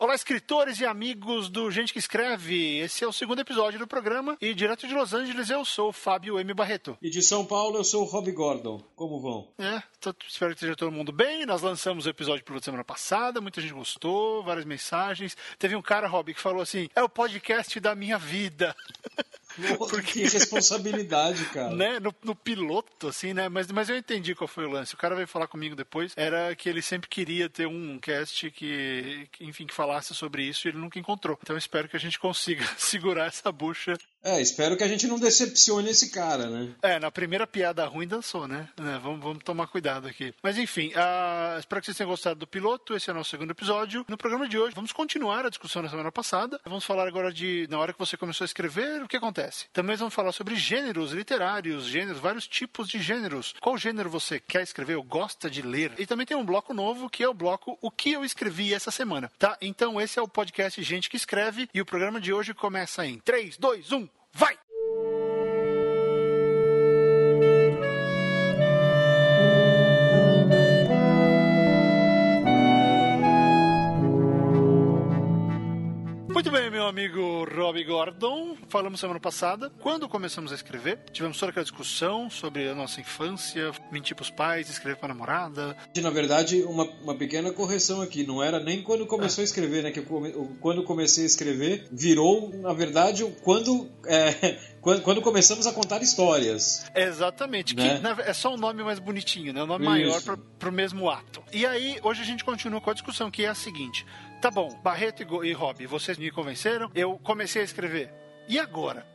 Olá, escritores e amigos do Gente que Escreve. Esse é o segundo episódio do programa e direto de Los Angeles eu sou o Fábio M. Barreto. E de São Paulo eu sou o Rob Gordon. Como vão? É, tô, espero que esteja todo mundo bem. Nós lançamos o episódio pela semana passada, muita gente gostou, várias mensagens. Teve um cara, Rob, que falou assim: é o podcast da minha vida. Porque... Que responsabilidade, cara. né? No, no, piloto, assim, né? Mas, mas eu entendi qual foi o lance. O cara veio falar comigo depois. Era que ele sempre queria ter um cast que, enfim, que falasse sobre isso e ele nunca encontrou. Então espero que a gente consiga segurar essa bucha é, espero que a gente não decepcione esse cara, né? É, na primeira piada ruim dançou, né? É, vamos, vamos tomar cuidado aqui. Mas enfim, uh, espero que vocês tenham gostado do piloto. Esse é o nosso segundo episódio. No programa de hoje, vamos continuar a discussão da semana passada. Vamos falar agora de, na hora que você começou a escrever, o que acontece. Também vamos falar sobre gêneros literários, gêneros, vários tipos de gêneros. Qual gênero você quer escrever ou gosta de ler? E também tem um bloco novo, que é o bloco O que eu escrevi essa semana, tá? Então esse é o podcast Gente que Escreve e o programa de hoje começa em 3, 2, 1. Vai! Amigo Rob Gordon. Falamos semana passada, quando começamos a escrever, tivemos toda aquela discussão sobre a nossa infância, mentir pros pais, escrever pra namorada. Na verdade, uma, uma pequena correção aqui, não era nem quando começou ah. a escrever, né? Que eu, quando comecei a escrever, virou, na verdade, quando, é, quando, quando, começamos a contar histórias. Exatamente, né? que é só um nome mais bonitinho, né? Um nome Isso. maior pra, pro mesmo ato. E aí, hoje a gente continua com a discussão, que é a seguinte. Tá bom, Barreto e, e Rob, vocês me convenceram, eu comecei a escrever. E agora?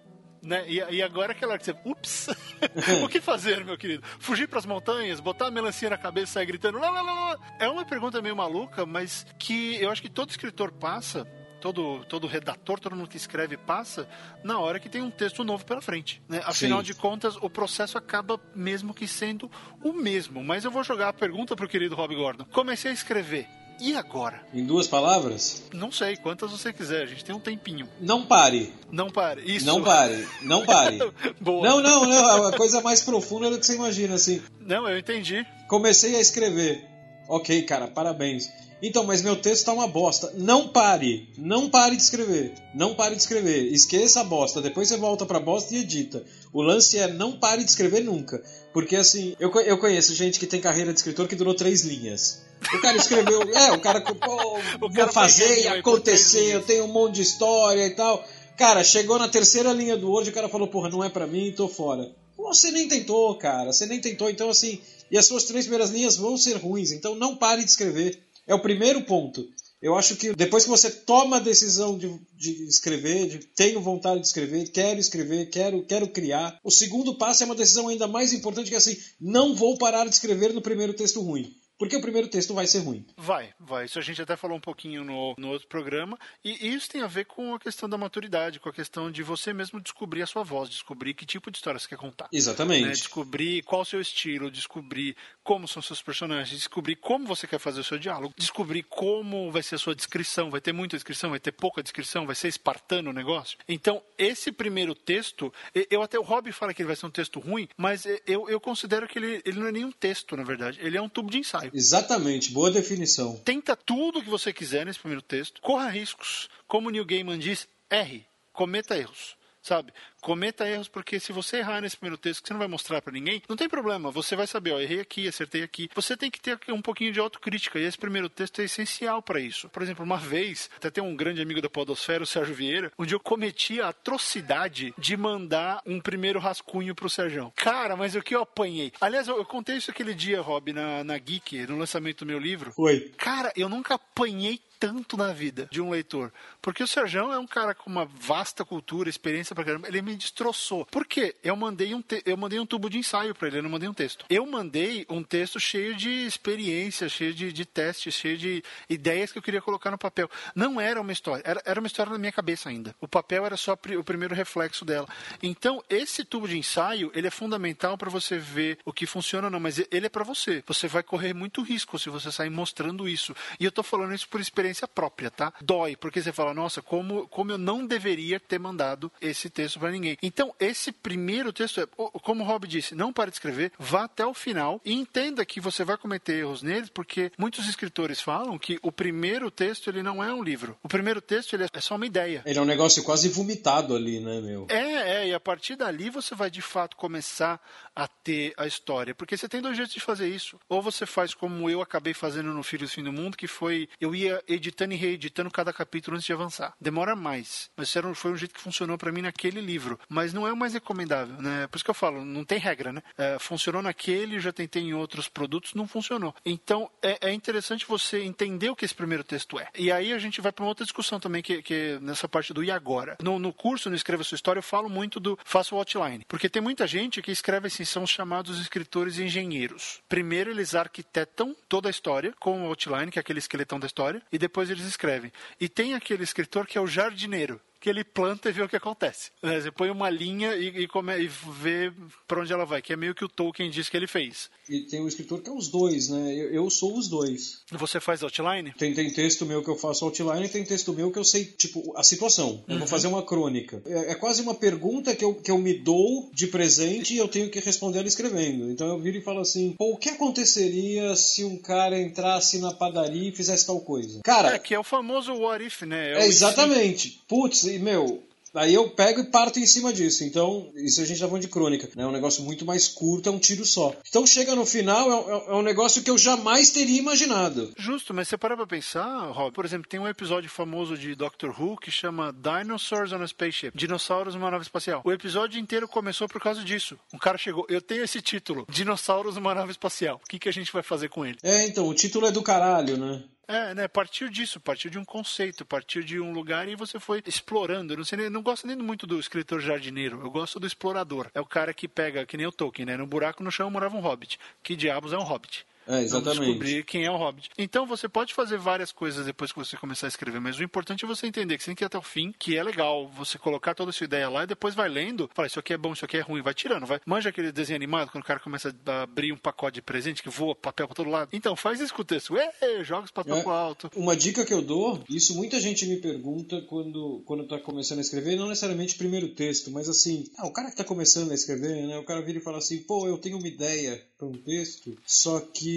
Né? E, e, agora aquela que você, ups, o que fazer, meu querido? Fugir para as montanhas, botar a melancia na cabeça e sair gritando, lá, lá, lá. É uma pergunta meio maluca, mas que eu acho que todo escritor passa, todo, todo redator, todo mundo que escreve passa na hora que tem um texto novo pela frente. Né? Afinal Sim. de contas, o processo acaba mesmo que sendo o mesmo. Mas eu vou jogar a pergunta pro querido Rob Gordon. Comecei a escrever. E agora? Em duas palavras? Não sei, quantas você quiser, a gente tem um tempinho. Não pare. Não pare, isso. Não pare, não pare. Boa. Não, não, não, a coisa mais profunda do que você imagina, assim. Não, eu entendi. Comecei a escrever. Ok, cara, parabéns. Então, mas meu texto tá uma bosta. Não pare. Não pare de escrever. Não pare de escrever. Esqueça a bosta. Depois você volta pra bosta e edita. O lance é não pare de escrever nunca. Porque assim, eu, eu conheço gente que tem carreira de escritor que durou três linhas. O cara escreveu, é, o cara, pô, o cara fazer e acontecer, eu tenho um monte de história e tal. Cara, chegou na terceira linha do Word, o cara falou, porra, não é para mim, tô fora. Você nem tentou, cara, você nem tentou, então assim, e as suas três primeiras linhas vão ser ruins, então não pare de escrever. É o primeiro ponto. Eu acho que depois que você toma a decisão de, de, escrever, de tenho vontade de escrever, quero escrever, quero, quero criar, o segundo passo é uma decisão ainda mais importante que é assim, não vou parar de escrever no primeiro texto ruim. Porque o primeiro texto vai ser ruim. Vai, vai. Isso a gente até falou um pouquinho no, no outro programa. E isso tem a ver com a questão da maturidade, com a questão de você mesmo descobrir a sua voz, descobrir que tipo de história você quer contar. Exatamente. Né? Descobrir qual o seu estilo, descobrir como são seus personagens, descobrir como você quer fazer o seu diálogo, descobrir como vai ser a sua descrição. Vai ter muita descrição, vai ter pouca descrição, vai ser espartano o negócio. Então, esse primeiro texto, eu até o Rob fala que ele vai ser um texto ruim, mas eu, eu considero que ele, ele não é nenhum texto, na verdade. Ele é um tubo de ensaio. Exatamente, boa definição. Tenta tudo o que você quiser nesse primeiro texto, corra riscos. Como Neil Gaiman diz, erre, cometa erros sabe? Cometa erros, porque se você errar nesse primeiro texto que você não vai mostrar para ninguém, não tem problema, você vai saber, ó, errei aqui, acertei aqui. Você tem que ter um pouquinho de autocrítica, e esse primeiro texto é essencial para isso. Por exemplo, uma vez, até tem um grande amigo da Podosfera, o Sérgio Vieira, onde eu cometi a atrocidade de mandar um primeiro rascunho pro Sérgio. Cara, mas o que eu apanhei? Aliás, eu, eu contei isso aquele dia, Rob, na, na Geek, no lançamento do meu livro. Foi. Cara, eu nunca apanhei tanto na vida de um leitor. Porque o Sérgio é um cara com uma vasta cultura, experiência pra caramba. Ele me destroçou. Por quê? Eu mandei um, te... eu mandei um tubo de ensaio para ele, eu não mandei um texto. Eu mandei um texto cheio de experiência, cheio de, de testes, cheio de ideias que eu queria colocar no papel. Não era uma história, era, era uma história na minha cabeça ainda. O papel era só o primeiro reflexo dela. Então, esse tubo de ensaio, ele é fundamental para você ver o que funciona ou não, mas ele é para você. Você vai correr muito risco se você sair mostrando isso. E eu tô falando isso por experiência própria, tá? Dói, porque você fala, nossa, como, como eu não deveria ter mandado esse texto para ninguém. Então, esse primeiro texto, é, como o Rob disse, não pare de escrever, vá até o final e entenda que você vai cometer erros neles, porque muitos escritores falam que o primeiro texto ele não é um livro. O primeiro texto ele é só uma ideia. Ele é um negócio quase vomitado ali, né, meu? É, é, e a partir dali você vai de fato começar a ter a história. Porque você tem dois jeitos de fazer isso. Ou você faz como eu acabei fazendo no Filhos Fim do Mundo, que foi eu ia editando e reeditando cada capítulo antes de avançar. Demora mais, mas foi um jeito que funcionou para mim naquele livro. Mas não é o mais recomendável, né? Por isso que eu falo, não tem regra, né? É, funcionou naquele, já tentei em outros produtos, não funcionou. Então é, é, interessante você entender o que esse primeiro texto é. E aí a gente vai para uma outra discussão também, que, que é nessa parte do e agora. No, no curso, no Escreva Sua História, eu falo muito do faça o outline. Porque tem muita gente que escreve assim, são chamados escritores engenheiros. Primeiro eles arquitetam toda a história com o outline, que é aquele esqueletão da história, e depois eles escrevem. E tem aquele escritor que é o jardineiro que ele planta e vê o que acontece. É, você põe uma linha e, e, come, e vê para onde ela vai, que é meio que o Tolkien diz que ele fez. E tem um escritor que é os dois, né? Eu, eu sou os dois. Você faz outline? Tem, tem texto meu que eu faço outline e tem texto meu que eu sei, tipo, a situação. Eu uhum. vou fazer uma crônica. É, é, quase uma pergunta que eu, que eu me dou de presente e eu tenho que responder ela escrevendo. Então eu viro e falo assim: o que aconteceria se um cara entrasse na padaria e fizesse tal coisa? Cara. É, que é o famoso what if, né? É, é exatamente. Putz, e, meu, Aí eu pego e parto em cima disso. Então, isso a gente tá falando de crônica. Né? É um negócio muito mais curto, é um tiro só. Então chega no final, é, é, é um negócio que eu jamais teria imaginado. Justo, mas você para pra pensar, Rob, por exemplo, tem um episódio famoso de Doctor Who que chama Dinosaurs on a Spaceship. Dinossauros numa nave espacial. O episódio inteiro começou por causa disso. Um cara chegou, eu tenho esse título, Dinossauros numa nave espacial. O que, que a gente vai fazer com ele? É, então, o título é do caralho, né? É, né? Partiu disso, partiu de um conceito, partiu de um lugar e você foi explorando. Não, sei, não gosto nem muito do escritor jardineiro, eu gosto do explorador. É o cara que pega, que nem o Tolkien, né? No buraco no chão morava um hobbit. Que diabos é um hobbit? É, exatamente. descobrir quem é o Hobbit. Então você pode fazer várias coisas depois que você começar a escrever, mas o importante é você entender que você tem que ir até o fim, que é legal você colocar toda a sua ideia lá e depois vai lendo, fala, isso aqui é bom, isso aqui é ruim, vai tirando, vai. Manja aquele desenho animado quando o cara começa a abrir um pacote de presente que voa papel pra todo lado. Então faz isso com o texto. Ué, joga os papel é, pro alto. Uma dica que eu dou, isso muita gente me pergunta quando, quando tá começando a escrever, não necessariamente o primeiro texto, mas assim, ah, o cara que tá começando a escrever, né? O cara vira e fala assim, pô, eu tenho uma ideia para um texto, só que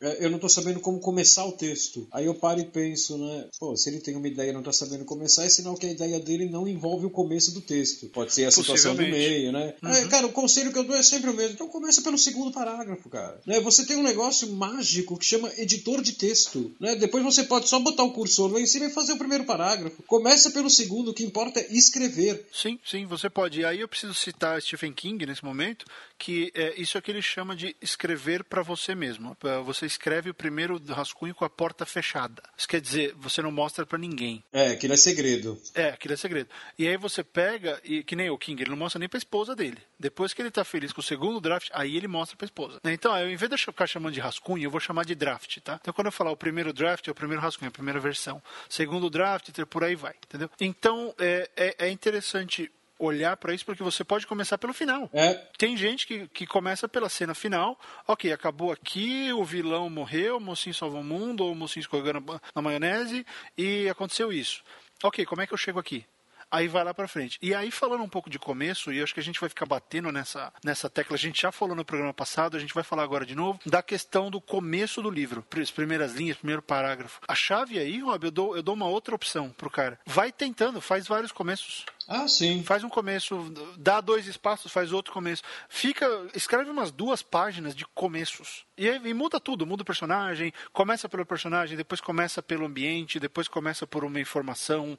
é, eu não estou sabendo como começar o texto. Aí eu paro e penso, né? Pô, se ele tem uma ideia e não está sabendo começar, é sinal que a ideia dele não envolve o começo do texto. Pode ser a situação do meio, né? Uhum. É, cara, o conselho que eu dou é sempre o mesmo. Então começa pelo segundo parágrafo, cara. Né? Você tem um negócio mágico que chama editor de texto. Né? Depois você pode só botar o cursor lá em cima e fazer o primeiro parágrafo. Começa pelo segundo, o que importa é escrever. Sim, sim, você pode. E aí eu preciso citar Stephen King nesse momento, que é, isso é que ele chama de escrever para você mesmo você escreve o primeiro rascunho com a porta fechada. Isso quer dizer, você não mostra para ninguém. É, aquilo é segredo. É, aquilo é segredo. E aí você pega, e que nem o King, ele não mostra nem pra esposa dele. Depois que ele tá feliz com o segundo draft, aí ele mostra pra esposa. Então, eu, em vez de eu ficar chamando de rascunho, eu vou chamar de draft, tá? Então, quando eu falar o primeiro draft, é o primeiro rascunho, a primeira versão. Segundo draft, por aí vai, entendeu? Então, é, é, é interessante olhar para isso porque você pode começar pelo final. É. Tem gente que, que começa pela cena final, ok, acabou aqui, o vilão morreu, o mocinho salvou o mundo, ou o mocinho escorregou na, na maionese e aconteceu isso. Ok, como é que eu chego aqui? aí vai lá para frente. E aí, falando um pouco de começo, e acho que a gente vai ficar batendo nessa, nessa tecla, a gente já falou no programa passado, a gente vai falar agora de novo, da questão do começo do livro, as primeiras linhas, primeiro parágrafo. A chave aí, Rob, eu dou, eu dou uma outra opção pro cara. Vai tentando, faz vários começos. Ah, sim. Faz um começo, dá dois espaços, faz outro começo. Fica, escreve umas duas páginas de começos. E, e muda tudo, muda o personagem, começa pelo personagem, depois começa pelo ambiente, depois começa por uma informação,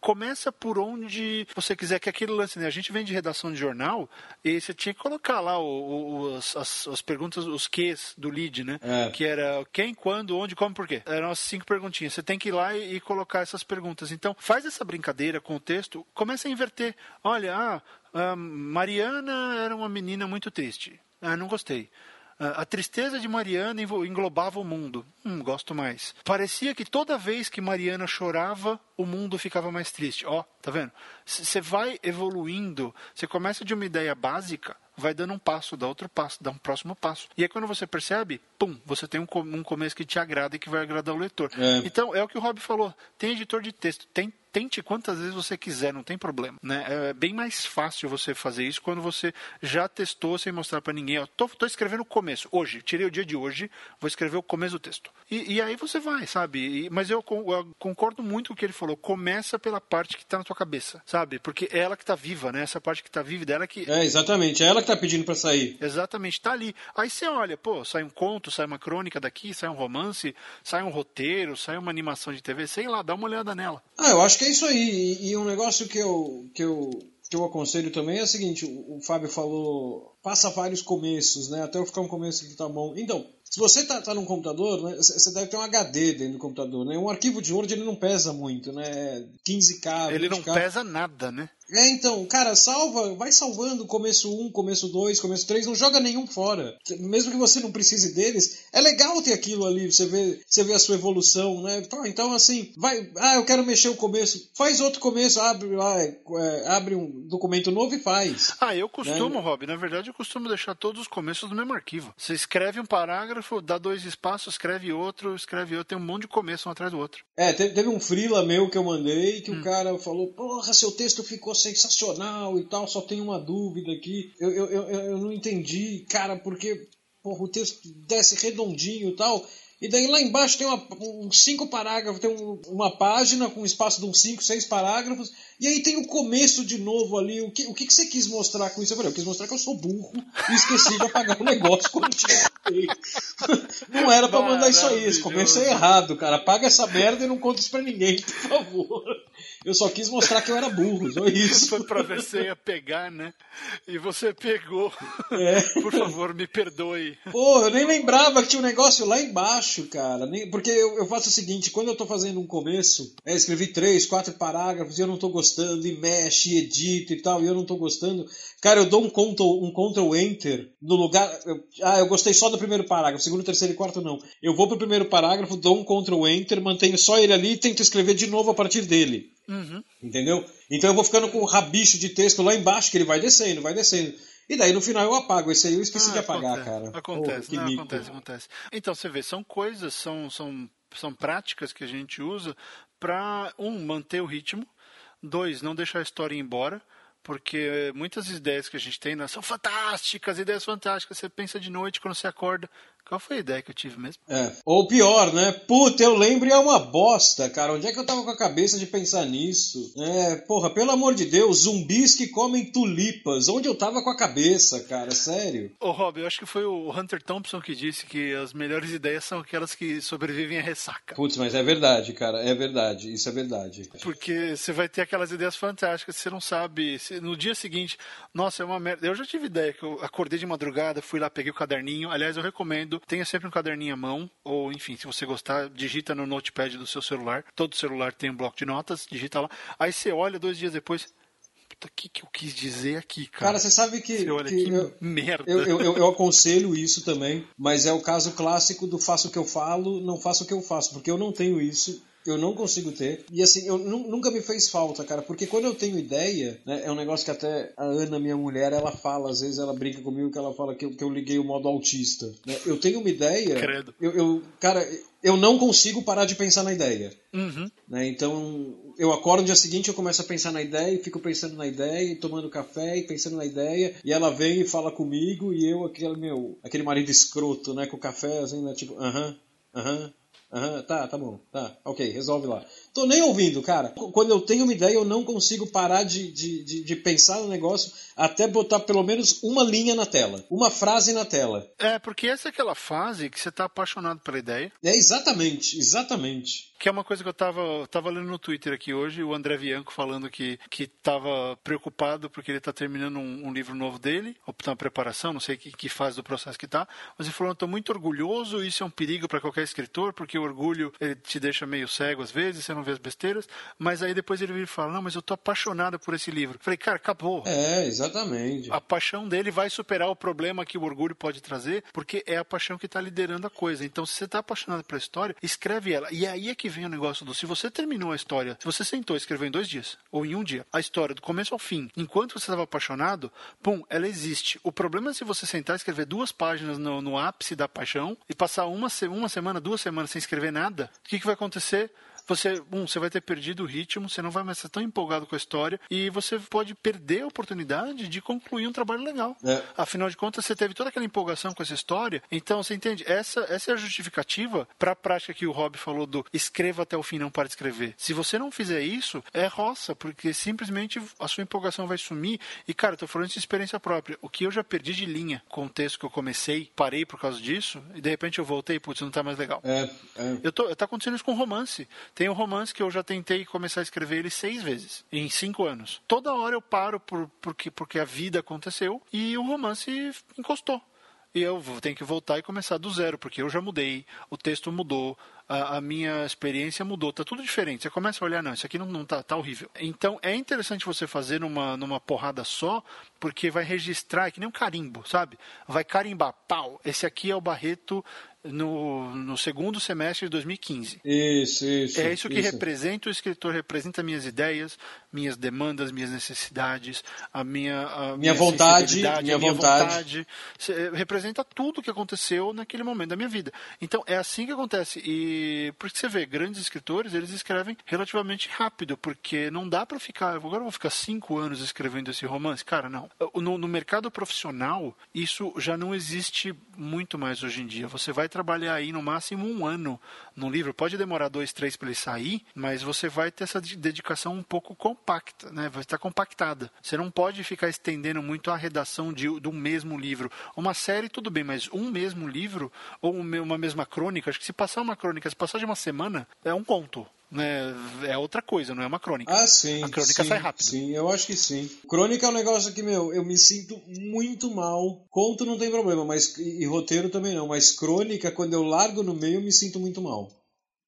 começa por onde você quiser que aquele lance, né? A gente vem de redação de jornal e você tinha que colocar lá o, o, as, as, as, perguntas, os Qs do lead, né? É. Que era quem, quando, onde, como, por quê. Eram as cinco perguntinhas. Você tem que ir lá e, e colocar essas perguntas. Então, faz essa brincadeira com o texto, começa a inverter. Olha, ah, Mariana era uma menina muito triste. Ah, não gostei. A tristeza de Mariana englobava o mundo. Hum, gosto mais. Parecia que toda vez que Mariana chorava, o mundo ficava mais triste. Ó, oh, tá vendo? Você vai evoluindo, você começa de uma ideia básica, vai dando um passo, dá outro passo, dá um próximo passo. E aí quando você percebe, pum, você tem um, um começo que te agrada e que vai agradar o leitor. É. Então, é o que o Rob falou. Tem editor de texto, tem tente quantas vezes você quiser, não tem problema, né? É bem mais fácil você fazer isso quando você já testou sem mostrar para ninguém. Tô, escrevendo o começo, hoje, tirei o dia de hoje, vou escrever o começo do texto. E, e aí você vai, sabe? E, mas eu, eu, concordo muito com o que ele falou. Começa pela parte que tá na tua cabeça, sabe? Porque é ela que tá viva, né? Essa parte que tá viva dela que. É, exatamente. É ela tá pedindo para sair. Exatamente, tá ali. Aí você olha, pô, sai um conto, sai uma crônica daqui, sai um romance, sai um roteiro, sai uma animação de TV, sei lá, dá uma olhada nela. Ah, eu acho que é isso aí. E, e um negócio que eu, que eu que eu aconselho também é o seguinte: o, Fábio falou, passa vários começos, né? Até eu ficar um começo que tá bom. Então, se você tá, tá num computador, né, você deve ter um HD dentro do computador, né? Um arquivo de Word ele não pesa muito, né? 15K, Ele não pesa nada, né? É, então, cara, salva, vai salvando começo 1, começo 2, começo 3, não joga nenhum fora. Mesmo que você não precise deles, é legal ter aquilo ali, você vê, você vê a sua evolução, né? Então, assim, vai, ah, eu quero mexer o começo, faz outro começo, abre lá, é, é, abre um documento novo e faz. Ah, eu costumo, né? Rob, na verdade eu costumo deixar todos os começos no mesmo arquivo. Você escreve um parágrafo, dá dois espaços, escreve outro, escreve outro, tem um monte de começo um atrás do outro. É, teve, teve um freela meu que eu mandei que hum. o cara falou, porra, seu texto ficou sensacional e tal, só tem uma dúvida aqui. Eu, eu, eu, eu não entendi, cara, porque porra, o texto desce redondinho e tal. E daí lá embaixo tem uma, uns cinco parágrafos, tem um, uma página com um espaço de uns cinco, seis parágrafos, e aí tem o começo de novo ali. O que, o que, que você quis mostrar com isso? Eu falei, eu quis mostrar que eu sou burro e esqueci de apagar o negócio quando tinha Não era para mandar isso aí, esse começo é errado, cara. Apaga essa merda e não conta isso pra ninguém, por favor. Eu só quis mostrar que eu era burro, só isso. Foi pra ver se ia pegar, né? E você pegou. É. Por favor, me perdoe. Pô, eu nem lembrava que tinha um negócio lá embaixo, cara. Porque eu, eu faço o seguinte, quando eu tô fazendo um começo, é, escrevi três, quatro parágrafos e eu não tô gostando, e mexe, e edito e tal, e eu não tô gostando. Cara, eu dou um Ctrl, um Ctrl Enter no lugar. Eu, ah, eu gostei só do primeiro parágrafo, segundo, terceiro e quarto não. Eu vou pro primeiro parágrafo, dou um Ctrl Enter, mantenho só ele ali e tento escrever de novo a partir dele. Uhum. Entendeu? Então eu vou ficando com o rabicho de texto lá embaixo, que ele vai descendo, vai descendo. E daí no final eu apago. Esse aí eu esqueci ah, de apagar, acontece, cara. Acontece, não, acontece, acontece. Então você vê, são coisas, são, são, são práticas que a gente usa para, um, manter o ritmo, dois, não deixar a história ir embora porque muitas ideias que a gente tem né, são fantásticas, ideias fantásticas. Você pensa de noite, quando você acorda, qual foi a ideia que eu tive mesmo? É. Ou pior, né? Puta, eu lembro e é uma bosta, cara. Onde é que eu tava com a cabeça de pensar nisso? É, porra, pelo amor de Deus, zumbis que comem tulipas. Onde eu tava com a cabeça, cara? Sério. Ô, Rob, eu acho que foi o Hunter Thompson que disse que as melhores ideias são aquelas que sobrevivem à ressaca. Putz, mas é verdade, cara. É verdade. Isso é verdade. Porque você vai ter aquelas ideias fantásticas, você não sabe. No dia seguinte, nossa, é uma merda. Eu já tive ideia que eu acordei de madrugada, fui lá, peguei o caderninho. Aliás, eu recomendo tenha sempre um caderninho à mão, ou enfim, se você gostar, digita no notepad do seu celular. Todo celular tem um bloco de notas, digita lá. Aí você olha dois dias depois, o que, que eu quis dizer aqui, cara? Cara, você sabe que. Você olha que, que eu, merda. Eu, eu, eu, aconselho isso também, mas é o caso clássico do faço o que eu falo, não faço o que eu faço, porque eu não tenho isso eu não consigo ter. E assim, eu nunca me fez falta, cara, porque quando eu tenho ideia, né, é um negócio que até a Ana, minha mulher, ela fala, às vezes ela brinca comigo que ela fala que eu, que eu liguei o modo autista. Né? Eu tenho uma ideia. Credo. Eu, eu, cara, eu não consigo parar de pensar na ideia. Uhum. Né? Então, eu acordo no dia seguinte, eu começo a pensar na ideia, e fico pensando na ideia, e tomando café, e pensando na ideia, e ela vem e fala comigo, e eu, aquele meu, aquele marido escroto, né, com o café, assim, né, tipo, aham, uh aham, -huh, uh -huh, Aham, tá, tá bom. Tá, ok, resolve lá. Tô nem ouvindo, cara. Quando eu tenho uma ideia, eu não consigo parar de, de, de, de, pensar no negócio até botar pelo menos uma linha na tela. Uma frase na tela. É, porque essa é aquela fase que você tá apaixonado pela ideia. É, exatamente, exatamente. Que é uma coisa que eu tava, tava lendo no Twitter aqui hoje, o André Bianco falando que, que tava preocupado porque ele tá terminando um, um livro novo dele, ou tá na preparação, não sei que, que fase do processo que tá, mas ele falou, eu tô muito orgulhoso, isso é um perigo para qualquer escritor, porque o orgulho ele te deixa meio cego às vezes, você não vê as besteiras, mas aí depois ele vira e fala, não, mas eu tô apaixonado por esse livro. Eu falei, cara, acabou. É, exatamente. A paixão dele vai superar o problema que o orgulho pode trazer, porque é a paixão que tá liderando a coisa. Então, se você tá apaixonado pela história, escreve ela. E aí é que vem o negócio do. Se você terminou a história, se você sentou e escreveu em dois dias, ou em um dia, a história do começo ao fim, enquanto você estava apaixonado, pum, ela existe. O problema é se você sentar e escrever duas páginas no, no ápice da paixão e passar uma, uma semana, duas semanas sem escrever nada, o que, que vai acontecer? Você, um, você vai ter perdido o ritmo, você não vai mais ser tão empolgado com a história e você pode perder a oportunidade de concluir um trabalho legal. É. Afinal de contas, você teve toda aquela empolgação com essa história. Então, você entende? Essa, essa é a justificativa para a prática que o Rob falou do escreva até o fim, não para de escrever. Se você não fizer isso, é roça, porque simplesmente a sua empolgação vai sumir. E, cara, eu tô falando de experiência própria. O que eu já perdi de linha com o texto que eu comecei, parei por causa disso, e de repente eu voltei, putz, não tá mais legal. É, é. Eu tô, tá acontecendo isso com romance. Tem um romance que eu já tentei começar a escrever ele seis vezes, em cinco anos. Toda hora eu paro por, porque, porque a vida aconteceu e o romance encostou e eu tenho que voltar e começar do zero, porque eu já mudei, o texto mudou, a, a, minha experiência mudou, tá tudo diferente. Você começa a olhar, não, isso aqui não, não tá, tá horrível. Então é interessante você fazer numa, numa porrada só, porque vai registrar, é que nem um carimbo, sabe? Vai carimbar, pau, esse aqui é o Barreto no, no segundo semestre de 2015. Isso, isso. É isso que isso. representa o escritor, representa minhas ideias, minhas demandas, minhas necessidades, a minha, a minha, minha vontade, minha, minha vontade. vontade. Representa tudo que aconteceu naquele momento da minha vida. Então é assim que acontece. E por que você vê, grandes escritores, eles escrevem relativamente rápido, porque não dá para ficar. Agora eu vou ficar cinco anos escrevendo esse romance. Cara, não. No, no mercado profissional, isso já não existe muito mais hoje em dia. Você vai trabalhar aí no máximo um ano no livro. Pode demorar dois, três para ele sair, mas você vai ter essa dedicação um pouco compacta, né? Vai estar compactada. Você não pode ficar estendendo muito a redação de, de um mesmo livro. Uma série, tudo bem, mas um mesmo livro ou uma mesma crônica, acho que se passar uma crônica, se passar de uma semana, é um conto né, é outra coisa, não é uma crônica. Ah, sim. A crônica sim, sai rápido. Sim, eu acho que sim. Crônica é um negócio que, meu, eu me sinto muito mal. Conto não tem problema, mas e, e roteiro também não. Mas crônica, quando eu largo no meio, eu me sinto muito mal.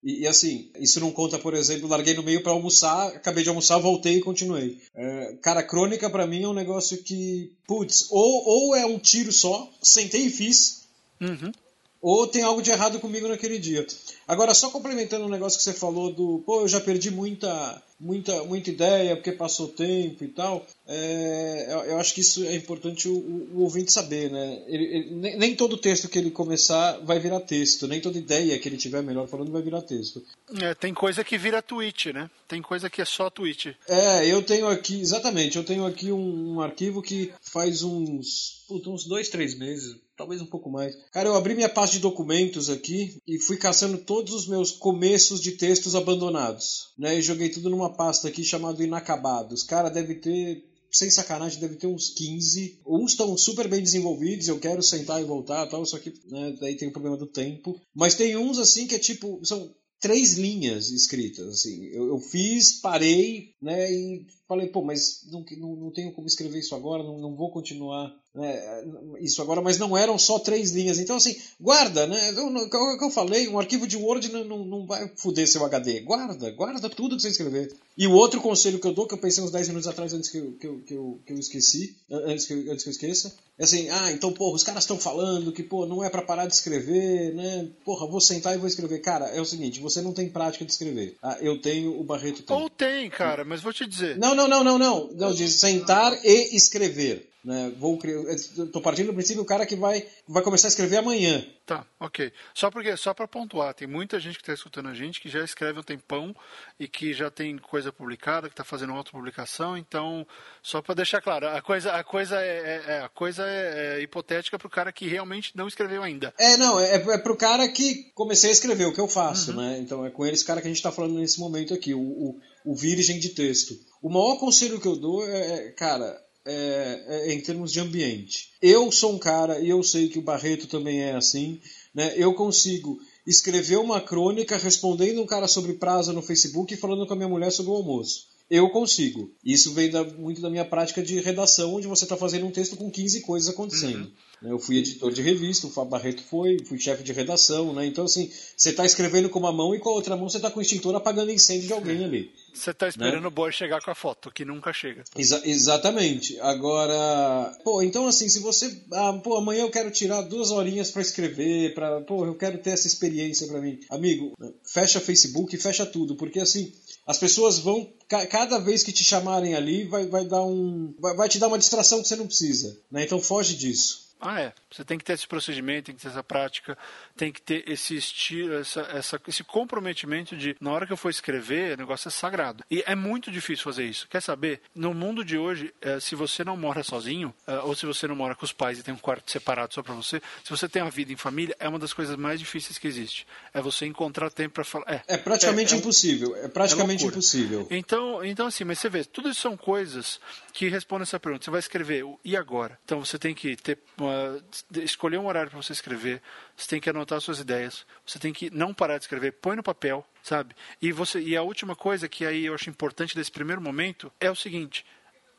E, e, assim, isso não conta, por exemplo, larguei no meio para almoçar, acabei de almoçar, voltei e continuei. É, cara, crônica para mim é um negócio que, putz, ou, ou é um tiro só, sentei e fiz, uhum. Ou tem algo de errado comigo naquele dia. Agora, só complementando um negócio que você falou do, pô, eu já perdi muita, muita, muita ideia porque passou tempo e tal. É, eu, eu, acho que isso é importante o, o ouvinte saber, né? Ele, ele, nem, todo texto que ele começar vai virar texto, nem toda ideia que ele tiver melhor falando vai virar texto. É, tem coisa que vira tweet, né? Tem coisa que é só tweet. É, eu tenho aqui, exatamente, eu tenho aqui um, um arquivo que faz uns, puta, uns dois, três meses, talvez um pouco mais. Cara, eu abri minha pasta de documentos aqui e fui caçando todos os meus começos de textos abandonados, né? E joguei tudo numa pasta aqui chamada Inacabados. Cara, deve ter sem sacanagem, deve ter uns 15. Uns estão super bem desenvolvidos, eu quero sentar e voltar tal, só que né, daí tem o problema do tempo. Mas tem uns assim que é tipo. São três linhas escritas. Assim. Eu, eu fiz, parei, né? E falei, pô, mas não, não, não tenho como escrever isso agora, não, não vou continuar né, isso agora, mas não eram só três linhas. Então, assim, guarda, né? O que eu falei, um arquivo de Word não, não, não vai foder seu HD. Guarda, guarda tudo que você escrever. E o outro conselho que eu dou, que eu pensei uns 10 minutos atrás antes que eu, que eu, que eu, que eu esqueci, antes que eu, antes que eu esqueça, é assim, ah, então, porra, os caras estão falando que, pô, não é para parar de escrever, né? Porra, vou sentar e vou escrever. Cara, é o seguinte, você não tem prática de escrever. Ah, eu tenho, o Barreto tem. Ou tem, cara, mas vou te dizer. Não, não, não, não, não. Não, diz sentar e escrever. Né? Vou estou partindo do princípio o cara que vai, vai começar a escrever amanhã. Tá, ok. Só porque só para pontuar, tem muita gente que está escutando a gente que já escreve um tempão e que já tem coisa publicada, que está fazendo autopublicação. Então, só para deixar claro, a coisa a coisa é, é, é a coisa é, é hipotética para o cara que realmente não escreveu ainda. É, não, é, é para o cara que comecei a escrever o que eu faço, uhum. né? Então é com esse cara que a gente está falando nesse momento aqui, o, o, o virgem de texto. O maior conselho que eu dou é, é cara é, é, em termos de ambiente. Eu sou um cara, e eu sei que o Barreto também é assim, né? eu consigo escrever uma crônica respondendo um cara sobre prazo no Facebook e falando com a minha mulher sobre o almoço. Eu consigo. Isso vem da, muito da minha prática de redação, onde você está fazendo um texto com 15 coisas acontecendo. Uhum. Né? Eu fui editor de revista, o Fábio Barreto foi, fui chefe de redação, né? Então, assim, você está escrevendo com uma mão e com a outra mão você está com o extintor apagando incêndio de alguém ali. Você está esperando né? o boy chegar com a foto, que nunca chega. Exa exatamente. Agora, pô, então assim, se você, ah, pô, amanhã eu quero tirar duas horinhas para escrever, para, pô, eu quero ter essa experiência para mim. Amigo, fecha Facebook, fecha tudo, porque assim, as pessoas vão cada vez que te chamarem ali vai, vai dar um vai, vai te dar uma distração que você não precisa, né? Então foge disso. Ah, é. Você tem que ter esse procedimento, tem que ter essa prática, tem que ter esse estilo, essa, essa, esse comprometimento de, na hora que eu for escrever, o negócio é sagrado. E é muito difícil fazer isso. Quer saber? No mundo de hoje, é, se você não mora sozinho, é, ou se você não mora com os pais e tem um quarto separado só para você, se você tem uma vida em família, é uma das coisas mais difíceis que existe. É você encontrar tempo para falar. É, é praticamente é, é impossível. É praticamente impossível. Então, então, assim, mas você vê, tudo isso são coisas que respondem essa pergunta. Você vai escrever e agora? Então você tem que ter uma, escolher um horário para você escrever, você tem que anotar suas ideias, você tem que não parar de escrever, põe no papel, sabe? E você e a última coisa que aí eu acho importante desse primeiro momento é o seguinte: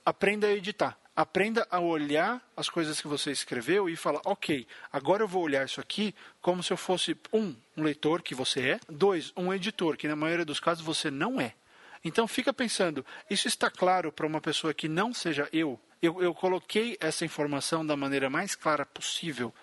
aprenda a editar. Aprenda a olhar as coisas que você escreveu e falar, ok, agora eu vou olhar isso aqui como se eu fosse um, um leitor que você é, dois, um editor que na maioria dos casos você não é. Então fica pensando, isso está claro para uma pessoa que não seja eu? Eu? Eu coloquei essa informação da maneira mais clara possível.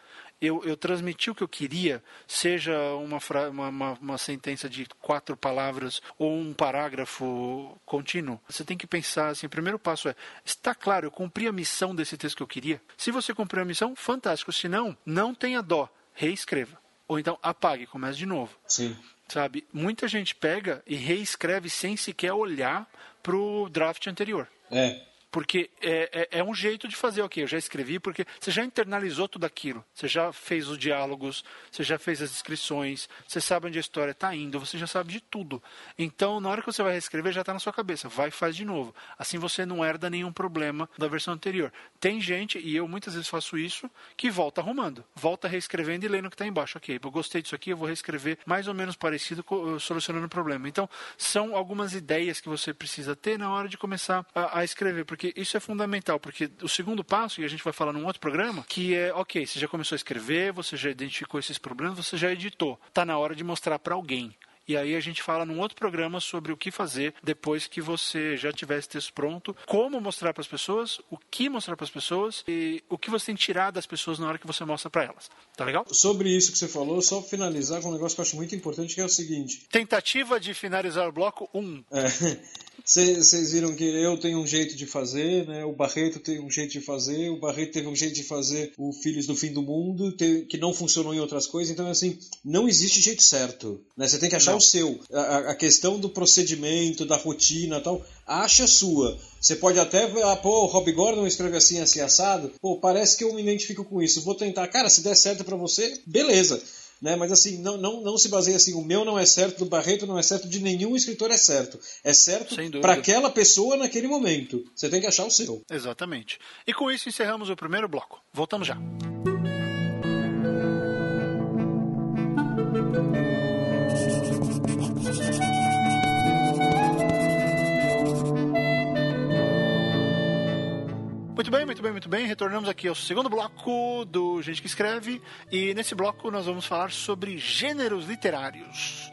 Eu, eu transmiti o que eu queria, seja uma, uma, uma, sentença de quatro palavras ou um parágrafo contínuo. Você tem que pensar assim: o primeiro passo é, está claro, eu cumpri a missão desse texto que eu queria? Se você cumpriu a missão, fantástico. Se não, não tenha dó, reescreva. Ou então apague, comece de novo. Sim. Sabe? Muita gente pega e reescreve sem sequer olhar para o draft anterior. É. Porque é, é, é, um jeito de fazer, ok, eu já escrevi, porque você já internalizou tudo aquilo. Você já fez os diálogos, você já fez as descrições, você sabe onde a história está indo, você já sabe de tudo. Então, na hora que você vai reescrever, já está na sua cabeça. Vai e faz de novo. Assim você não herda nenhum problema da versão anterior. Tem gente, e eu muitas vezes faço isso, que volta arrumando. Volta reescrevendo e lendo o que está embaixo. Ok, eu gostei disso aqui, eu vou reescrever mais ou menos parecido, solucionando o problema. Então, são algumas ideias que você precisa ter na hora de começar a, a escrever. Porque porque isso é fundamental, porque o segundo passo, e a gente vai falar num outro programa, que é, ok, você já começou a escrever, você já identificou esses problemas, você já editou. Está na hora de mostrar para alguém. E aí a gente fala num outro programa sobre o que fazer depois que você já tiver esse texto pronto, como mostrar para as pessoas, o que mostrar para as pessoas e o que você tem que tirar das pessoas na hora que você mostra para elas. Tá legal? Sobre isso que você falou, só finalizar com um negócio que eu acho muito importante, que é o seguinte. Tentativa de finalizar o bloco 1. Um. É. Vocês viram que eu tenho um jeito de fazer, né? O Barreto tem um jeito de fazer, o Barreto teve um jeito de fazer o Filhos do Fim do Mundo, que não funcionou em outras coisas. Então, assim, não existe jeito certo. Né? Você tem que achar. O seu. A, a, questão do procedimento, da rotina tal, acha a sua. Você pode até, ah, pô, o Rob Gordon escreve assim, assim, assado. Pô, parece que eu me identifico com isso. Vou tentar. Cara, se der certo para você, beleza né? Mas assim, não, não, não se baseia assim, o meu não é certo, do Barreto não é certo, de nenhum escritor é certo. É certo para aquela pessoa naquele momento. Você tem que achar o seu. Exatamente. E com isso encerramos o primeiro bloco. Voltamos já. Muito bem, muito bem, muito bem. Retornamos aqui ao segundo bloco do Gente que Escreve. E nesse bloco nós vamos falar sobre gêneros literários.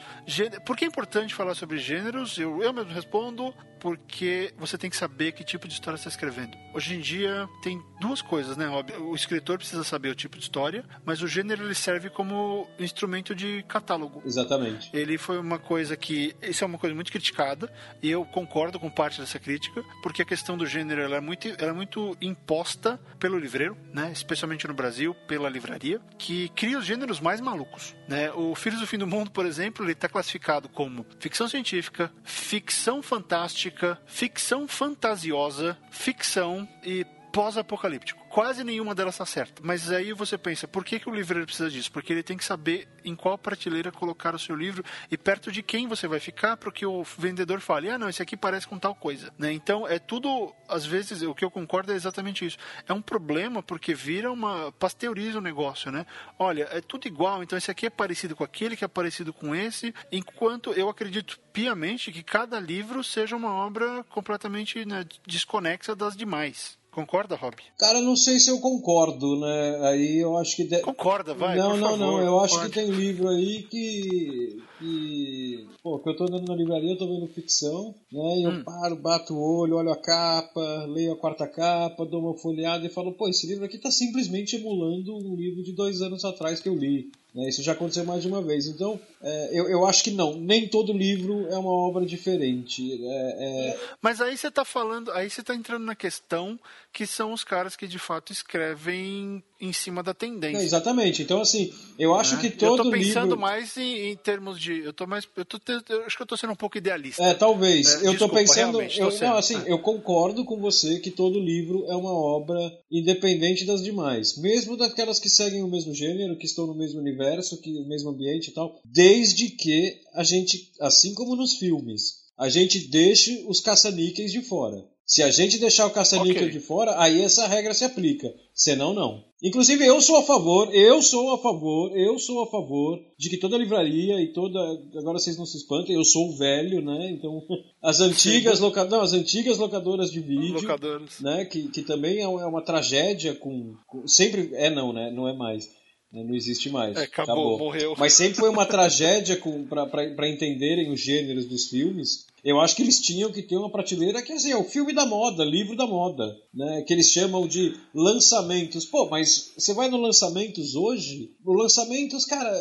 Por que é importante falar sobre gêneros? Eu, eu mesmo respondo porque você tem que saber que tipo de história você está escrevendo. Hoje em dia tem duas coisas, né, Rob? O escritor precisa saber o tipo de história, mas o gênero ele serve como instrumento de catálogo. Exatamente. Ele foi uma coisa que. Isso é uma coisa muito criticada, e eu concordo com parte dessa crítica, porque a questão do gênero ela é muito, ela é muito imposta pelo livreiro, né? Especialmente no Brasil, pela livraria, que cria os gêneros mais malucos. Né? O Filhos do Fim do Mundo, por exemplo, ele está classificado como ficção científica, ficção fantástica, ficção fantasiosa, ficção e pós-apocalíptico. Quase nenhuma delas está certa. Mas aí você pensa, por que, que o livreiro precisa disso? Porque ele tem que saber em qual prateleira colocar o seu livro e perto de quem você vai ficar para que o vendedor fale, ah, não, esse aqui parece com tal coisa. Né? Então, é tudo, às vezes, o que eu concordo é exatamente isso. É um problema porque vira uma. pasteuriza o negócio, né? Olha, é tudo igual, então esse aqui é parecido com aquele, que é parecido com esse, enquanto eu acredito piamente que cada livro seja uma obra completamente né, desconexa das demais. Concorda, Rob? Cara, não sei se eu concordo, né? Aí eu acho que. De... Concorda, vai. Não, não, favor, não. Eu acho que tem livro aí que. que. Pô, que eu tô andando na livraria, eu tô vendo ficção, né? E eu hum. paro, bato o olho, olho a capa, leio a quarta capa, dou uma folheada e falo, pô, esse livro aqui tá simplesmente emulando um livro de dois anos atrás que eu li. Né? Isso já aconteceu mais de uma vez. Então, é, eu, eu acho que não. Nem todo livro é uma obra diferente. É, é... Mas aí você está falando, aí você está entrando na questão que são os caras que de fato escrevem em cima da tendência. É, exatamente. Então, assim, eu acho é. que todo livro... Eu tô pensando livro... mais em, em, termos de... Eu tô mais... Eu, tô, eu acho que eu tô sendo um pouco idealista. É, talvez. É, eu desculpa, tô pensando... Eu, tô não, assim, é. eu concordo com você que todo livro é uma obra independente das demais. Mesmo daquelas que seguem o mesmo gênero, que estão no mesmo universo, que no mesmo ambiente e tal. Desde que a gente, assim como nos filmes, a gente deixe os caça-níqueis de fora. Se a gente deixar o caça-níquel okay. de fora, aí essa regra se aplica. Senão, não. Inclusive, eu sou a favor, eu sou a favor, eu sou a favor de que toda livraria e toda. Agora vocês não se espantem, eu sou o velho, né? Então, as antigas, loca... não, as antigas locadoras de vídeo. Locadoras. Né? Que, que também é uma tragédia com. Sempre. É não, né? Não é mais. Né? Não existe mais. É, acabou, acabou, morreu. Mas sempre foi uma tragédia para entenderem os gêneros dos filmes. Eu acho que eles tinham que ter uma prateleira que assim, é o filme da moda, livro da moda, né? Que eles chamam de lançamentos. Pô, mas você vai no lançamentos hoje? O lançamentos, cara,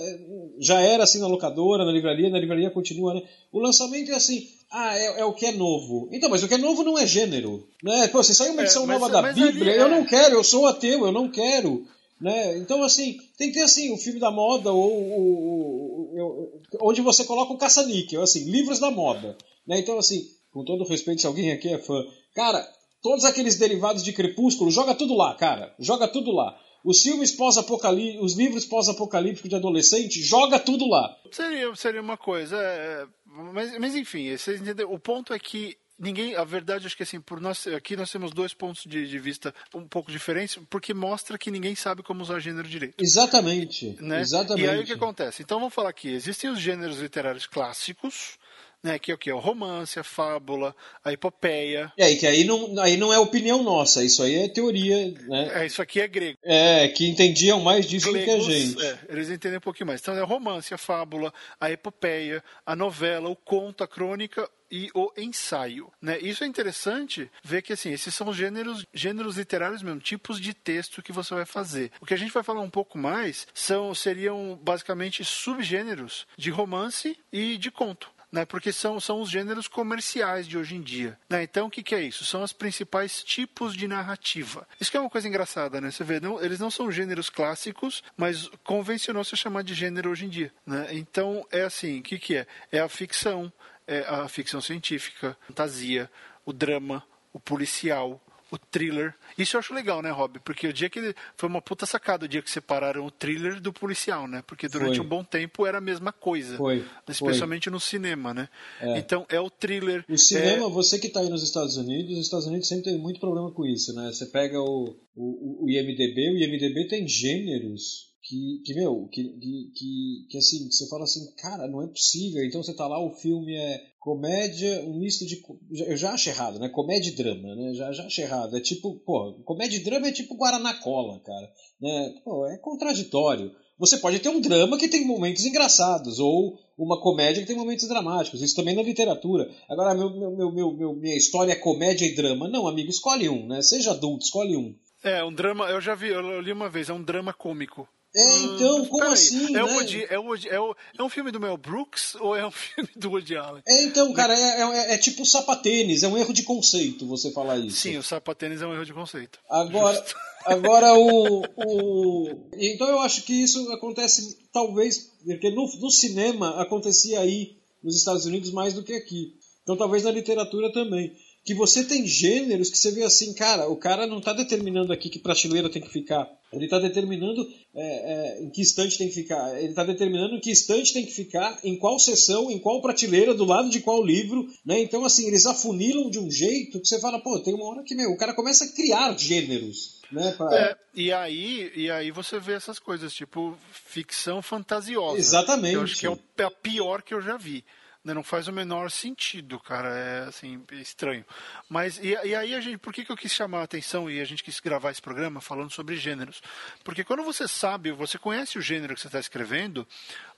já era assim na locadora, na livraria, na livraria continua, né? O lançamento é assim, ah, é, é, o que é novo. Então, mas o que é novo não é gênero. Né? Pô, você saiu uma é, edição é, mas, nova da Bíblia, eu não é. quero, eu sou ateu, eu não quero. Né? Então, assim, tem que ter assim, o filme da moda, ou, ou, ou onde você coloca o caça-níquel, assim, livros da moda. Né? Então, assim, com todo respeito, se alguém aqui é fã, cara, todos aqueles derivados de Crepúsculo, joga tudo lá, cara. Joga tudo lá. Os filmes pós-apocalípticos, os livros pós-apocalípticos de adolescente, joga tudo lá. Seria, seria uma coisa. É, mas, mas enfim, vocês entenderam? O ponto é que ninguém, a verdade acho que assim, por nós aqui nós temos dois pontos de, de, vista um pouco diferentes, porque mostra que ninguém sabe como usar gênero direito. Exatamente. Né? Exatamente. E aí o que acontece? Então vamos falar aqui, existem os gêneros literários clássicos, né, que é o que? O romance, a fábula, a epopeia. É, e que aí não, aí não é opinião nossa, isso aí é teoria, né? É, isso aqui é grego. É, que entendiam mais disso Glegos, do que a gente. É, eles entendem um pouquinho mais. Então é o romance, a fábula, a epopeia, a novela, o conto, a crônica, e o ensaio. Né? Isso é interessante ver que assim, esses são gêneros, gêneros literários mesmo, tipos de texto que você vai fazer. O que a gente vai falar um pouco mais são seriam basicamente subgêneros de romance e de conto né, porque são, são os gêneros comerciais de hoje em dia. Né? Então, o que, que, é isso? São os principais tipos de narrativa. Isso que é uma coisa engraçada, né? Você vê, não, eles não são gêneros clássicos, mas convencionou-se chamar de gênero hoje em dia. Né? Então, é assim, o que, que é? É a ficção, é a ficção científica, fantasia, o drama, o policial, o thriller. Isso eu acho legal, né, Rob? Porque o dia que. Foi uma puta sacada o dia que separaram o thriller do policial, né? Porque durante foi. um bom tempo era a mesma coisa. Foi. Especialmente foi. no cinema, né? É. Então é o thriller. O cinema, é... você que está aí nos Estados Unidos, os Estados Unidos sempre tem muito problema com isso, né? Você pega o, o, o IMDB, o IMDB tem gêneros que, que meu, que, que, que, assim, você fala assim, cara, não é possível. Então você tá lá, o filme é comédia, um misto de. Eu já acho errado, né? Comédia e drama, né? Já, já acho errado. É tipo, pô, comédia e drama é tipo Guaraná Cola, cara. Né? Pô, é contraditório. Você pode ter um drama que tem momentos engraçados, ou uma comédia que tem momentos dramáticos. Isso também na literatura. Agora, meu, meu, meu, meu, minha história é comédia e drama. Não, amigo, escolhe um, né? Seja adulto, escolhe um. É, um drama, eu já vi, eu li uma vez, é um drama cômico. É, então, hum, como assim? É, né? Woody, é, Woody, é, o, é um filme do Mel Brooks ou é um filme do Woody Allen? É, então, cara, é, é, é tipo sapatênis, é um erro de conceito você falar isso. Sim, o sapatênis é um erro de conceito. Agora, agora o, o. Então eu acho que isso acontece, talvez, porque no, no cinema acontecia aí nos Estados Unidos mais do que aqui. Então talvez na literatura também que você tem gêneros que você vê assim, cara, o cara não está determinando aqui que prateleira tem que ficar. Ele está determinando é, é, em que estante tem que ficar. Ele está determinando em que estante tem que ficar, em qual seção, em qual prateleira, do lado de qual livro. Né? Então, assim, eles afunilam de um jeito que você fala, pô, tem uma hora que meu, o cara começa a criar gêneros. Né, pra... é, e, aí, e aí você vê essas coisas, tipo ficção fantasiosa. Exatamente. Eu acho que é, é a pior que eu já vi. Né, não faz o menor sentido, cara. É assim, é estranho. Mas e, e, aí a gente, por que, que eu quis chamar a atenção e a gente quis gravar esse programa falando sobre gêneros? Porque quando você sabe, você conhece o gênero que você está escrevendo,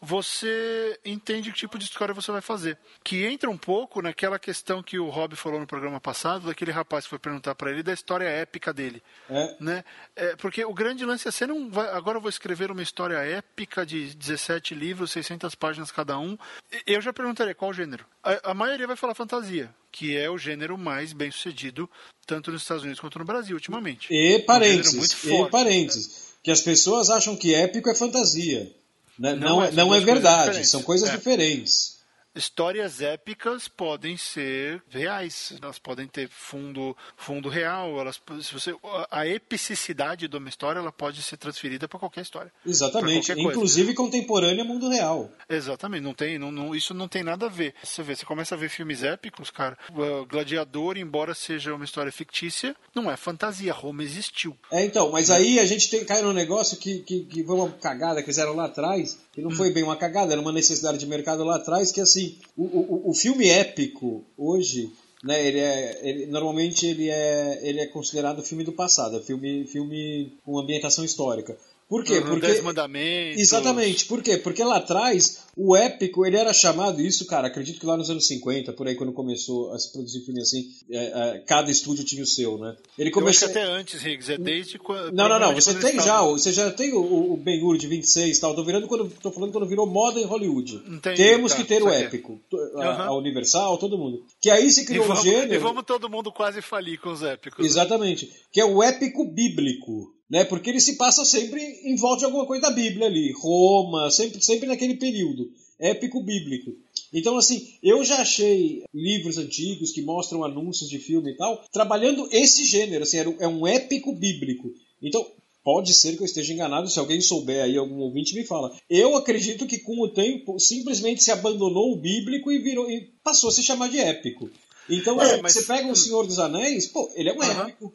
você entende que tipo de história você vai fazer. Que entra um pouco naquela questão que o Rob falou no programa passado, daquele rapaz que foi perguntar para ele da história épica dele. É. Né? É, porque o grande lance é você não vai. Agora eu vou escrever uma história épica de 17 livros, 600 páginas cada um. Eu já perguntaria qual gênero? A, a, maioria vai falar fantasia, que é o gênero mais bem sucedido, tanto nos Estados Unidos quanto no Brasil, ultimamente. E parênteses, um e parênteses. que as pessoas acham que épico é fantasia. Né? Não, não, é, não é verdade, são coisas é. diferentes histórias épicas podem ser reais, elas podem ter fundo, fundo real, elas, se você, a epicidade de uma história ela pode ser transferida para qualquer história. Exatamente, inclusive contemporânea mundo real. Exatamente, não tem, não, não, isso não tem nada a ver. Você vê, você começa a ver filmes épicos, cara, o Gladiador, embora seja uma história fictícia, não é fantasia, Roma existiu. É, então, mas aí a gente tem, cai num negócio que, que, que foi uma cagada que fizeram lá atrás, que não hum. foi bem uma cagada, era uma necessidade de mercado lá atrás, que assim, o, o, o filme épico hoje, né, ele é, ele, normalmente ele é, ele é considerado filme do passado, é filme, filme com ambientação histórica. Por quê? Uhum, Porque Dez mandamentos. Exatamente. Por quê? Porque lá atrás o épico, ele era chamado isso, cara, acredito que lá nos anos 50, por aí quando começou a se produzir filme assim, é, é, cada estúdio tinha o seu, né? Ele começou até antes, Riggs, é desde quando Não, não, não, você tem já, você já tem o, o Ben-Hur de 26 e tal, tô virando quando tô falando quando virou moda em Hollywood. Entendi, Temos tá, que ter o épico, a, a, Universal, todo mundo. Que aí se criou vamos, um gênero. E vamos todo mundo quase falir com os épicos. Né? Exatamente. Né? Que é o épico bíblico né? Porque ele se passa sempre em volta de alguma coisa da Bíblia ali, Roma, sempre, sempre naquele período épico bíblico. Então, assim, eu já achei livros antigos que mostram anúncios de filme e tal, trabalhando esse gênero, assim, é um épico bíblico. Então, pode ser que eu esteja enganado, se alguém souber aí, algum ouvinte me fala. Eu acredito que com o tempo simplesmente se abandonou o bíblico e virou e passou a se chamar de épico. Então, é, mas... você pega o Senhor dos Anéis, pô, ele é um épico.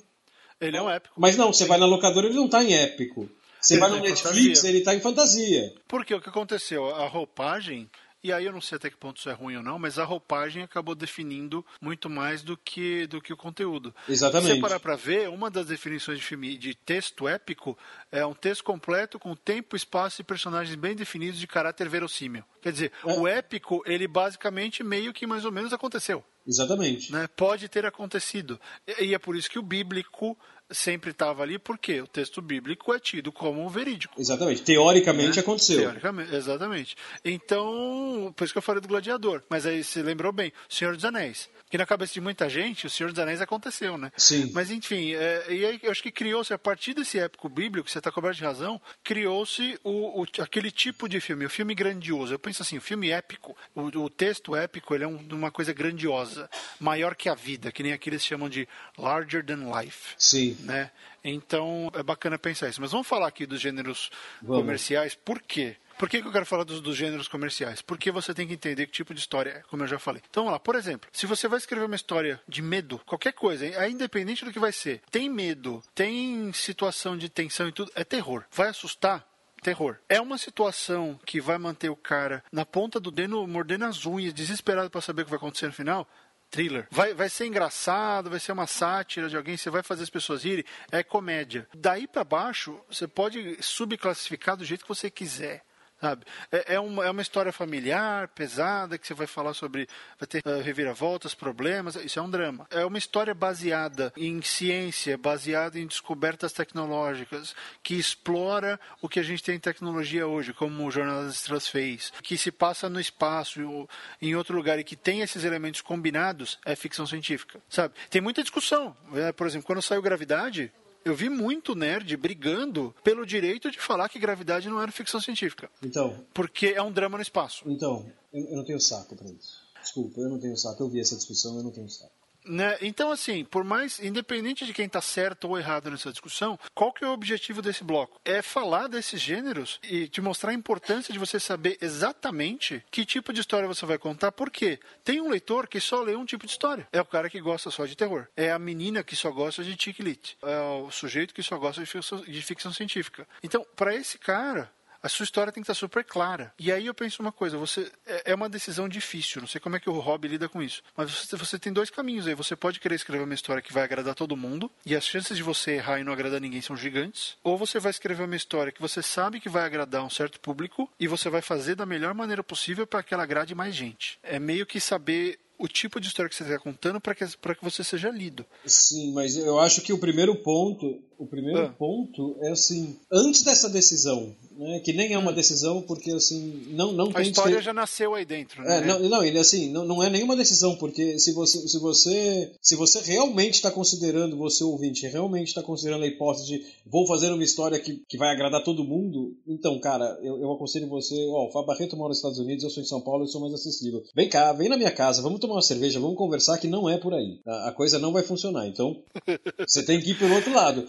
Ele é um épico. Mas não, você vai na locadora ele não tá em épico. Você vai no tá Netflix, fantasia. ele tá em fantasia. Porque o que aconteceu? A roupagem e aí eu não sei até que ponto isso é ruim ou não, mas a roupagem acabou definindo muito mais do que, do que o conteúdo. Exatamente. Se você parar para ver, uma das definições de filme de texto épico é um texto completo com tempo, espaço e personagens bem definidos de caráter verossímil. Quer dizer, é. o épico, ele basicamente meio que mais ou menos aconteceu. Exatamente. Né? Pode ter acontecido. E é por isso que o bíblico sempre estava ali, porque o texto bíblico é tido como verídico. Exatamente. Teoricamente né? aconteceu. Teoricamente, exatamente. Então, por isso que eu falei do gladiador. Mas aí você lembrou bem, Senhor dos Anéis. Que na cabeça de muita gente, o Senhor dos Anéis aconteceu, né? Sim. Mas enfim, é, e aí eu acho que criou-se, a partir desse épico bíblico, você está coberto de razão, criou-se o, o, aquele tipo de filme, o filme grandioso. Eu penso assim, o filme épico, o, o texto épico, ele é um, uma coisa grandiosa, maior que a vida, que nem aqui eles chamam de larger than life. Sim. Né? Então é bacana pensar isso. Mas vamos falar aqui dos gêneros vamos. comerciais, por quê? Por que, que eu quero falar dos, dos, gêneros comerciais? Porque você tem que entender que tipo de história é, como eu já falei. Então, vamos lá, por exemplo, se você vai escrever uma história de medo, qualquer coisa, é independente do que vai ser, tem medo, tem situação de tensão e tudo, é terror. Vai assustar? terror. É uma situação que vai manter o cara na ponta do dedo, mordendo as unhas, desesperado para saber o que vai acontecer no final? Thriller. Vai, vai ser engraçado, vai ser uma sátira de alguém, você vai fazer as pessoas rirem, é comédia. Daí para baixo, você pode subclassificar do jeito que você quiser. Sabe? É, é, uma, é uma história familiar, pesada, que você vai falar sobre. Vai ter uh, reviravoltas, problemas. Isso é um drama. É uma história baseada em ciência, baseada em descobertas tecnológicas, que explora o que a gente tem em tecnologia hoje, como o Jornal das Estrelas fez, que se passa no espaço, em outro lugar, e que tem esses elementos combinados, é ficção científica. Sabe? Tem muita discussão. É, por exemplo, quando saiu Gravidade, eu vi muito nerd brigando pelo direito de falar que gravidade não era ficção científica. Então. Porque é um drama no espaço. Então, eu não tenho saco para isso. Desculpa, eu não tenho saco. Eu vi essa discussão, eu não tenho saco. Né? Então, assim, por mais, independente de quem está certo ou errado nessa discussão, qual que é o objetivo desse bloco? É falar desses gêneros e te mostrar a importância de você saber exatamente que tipo de história você vai contar, porque tem um leitor que só lê um tipo de história. É o cara que gosta só de terror. É a menina que só gosta de chick lit. É o sujeito que só gosta de ficção, de ficção científica. Então, para esse cara, a sua história tem que estar super clara. E aí eu penso uma coisa, você é, é uma decisão difícil, não sei como é que o Rob lida com isso, mas você, você tem dois caminhos aí. Você pode querer escrever uma história que vai agradar todo mundo, e as chances de você errar e não agradar ninguém são gigantes, ou você vai escrever uma história que você sabe que vai agradar um certo público e você vai fazer da melhor maneira possível para que ela agrade mais gente. É meio que saber o tipo de história que você está contando para que, que você seja lido. Sim, mas eu acho que o primeiro ponto, o primeiro ah. ponto é assim, antes dessa decisão, né? Que nem é uma decisão, porque assim, não, não a tem... História já nasceu aí dentro, né? É, não, não, ele assim, não, não é nenhuma decisão, porque se você, se você, se você realmente está considerando, você ouvinte, realmente está considerando a hipótese de vou fazer uma história que, que vai agradar todo mundo, então, cara, eu, eu aconselho você, ó, o Fábio Barreto mora nos Estados Unidos, eu sou em São Paulo, eu sou mais acessível. Vem cá, vem na minha casa, vamos tomar uma cerveja, vamos conversar que não é por aí. A, a coisa não vai funcionar. Então, você tem que ir pelo outro lado.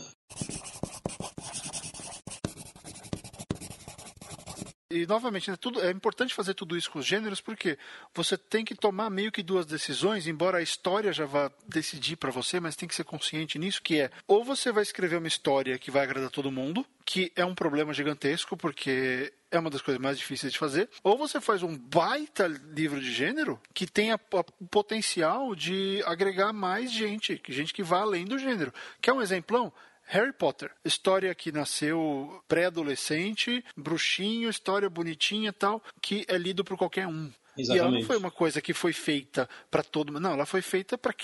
E novamente, né, tudo, é importante fazer tudo isso com os gêneros porque você tem que tomar meio que duas decisões, embora a história já vá decidir para você, mas tem que ser consciente nisso, que é ou você vai escrever uma história que vai agradar todo mundo, que é um problema gigantesco porque é uma das coisas mais difíceis de fazer, ou você faz um baita livro de gênero que tenha o potencial de agregar mais gente, gente que vá além do gênero. Quer um exemplão? Harry Potter, história que nasceu pré-adolescente, bruxinho, história bonitinha tal, que é lido por qualquer um. Exatamente. E ela não foi uma coisa que foi feita para todo mundo. Não, ela foi feita para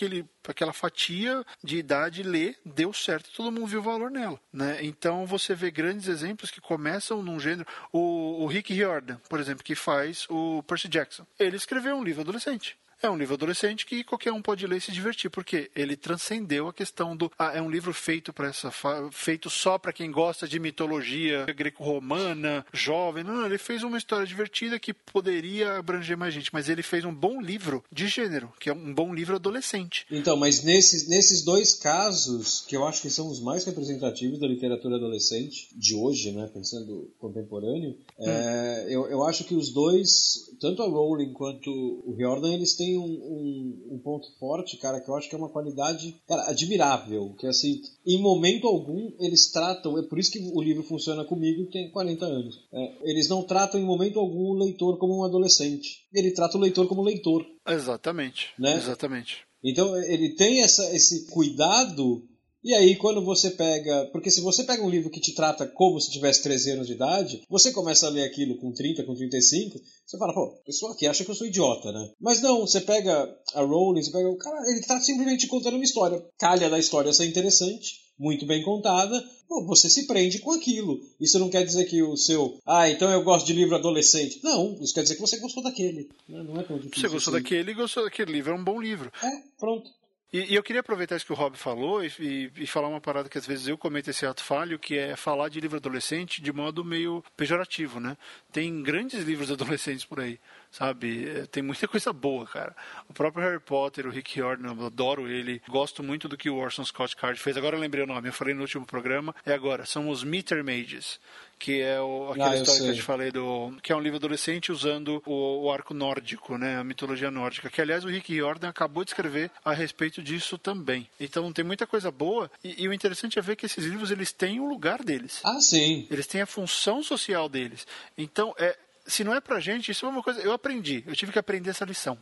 aquela fatia de idade ler, deu certo, todo mundo viu valor nela. Né? Então você vê grandes exemplos que começam num gênero. O, o Rick Riordan, por exemplo, que faz o Percy Jackson. Ele escreveu um livro adolescente. É um livro adolescente que qualquer um pode ler e se divertir, porque ele transcendeu a questão do. Ah, é um livro feito para essa feito só para quem gosta de mitologia greco-romana, jovem. Não, não, ele fez uma história divertida que poderia abranger mais gente, mas ele fez um bom livro de gênero, que é um bom livro adolescente. Então, mas nesses, nesses dois casos, que eu acho que são os mais representativos da literatura adolescente de hoje, né, pensando contemporâneo, hum. é, eu, eu acho que os dois, tanto a Rowling quanto o Riordan, eles têm tem um, um, um, ponto forte, cara, que eu acho que é uma qualidade, cara, admirável. Que assim, em momento algum eles tratam, é por isso que o livro funciona comigo tem 40 anos. É, eles não tratam em momento algum o leitor como um adolescente. Ele trata o leitor como leitor. Exatamente. Né? Exatamente. Então ele tem essa, esse cuidado e aí, quando você pega. Porque se você pega um livro que te trata como se tivesse 13 anos de idade, você começa a ler aquilo com 30, com 35, você fala, pô, o pessoal aqui acha que eu sou idiota, né? Mas não, você pega a Rowling, você pega o cara, ele tá simplesmente contando uma história. Calha da história ser interessante, muito bem contada, pô, você se prende com aquilo. Isso não quer dizer que o seu. Ah, então eu gosto de livro adolescente. Não, isso quer dizer que você gostou daquele. Né? Não é tão difícil. Você gostou assim. daquele e gostou daquele livro, é um bom livro. É, pronto. E, e, eu queria aproveitar isso que o Rob falou e, e, e, falar uma parada que às vezes eu cometo esse ato falho, que é falar de livro adolescente de modo meio pejorativo, né? Tem grandes livros adolescentes por aí, sabe? É, tem muita coisa boa, cara. O próprio Harry Potter, o Rick Riordan, eu adoro ele. Gosto muito do que o Orson Scott Card fez. Agora eu lembrei o nome, eu falei no último programa. É agora, são os Meter Mages que é o, aquela ah, história que eu te falei do que é um livro adolescente usando o, o, arco nórdico, né, a mitologia nórdica, que aliás o Rick Riordan acabou de escrever a respeito disso também. Então tem muita coisa boa e, e, o interessante é ver que esses livros eles têm o lugar deles. Ah, sim. Eles têm a função social deles. Então é se não é pra gente, isso é uma coisa. Eu aprendi, eu tive que aprender essa lição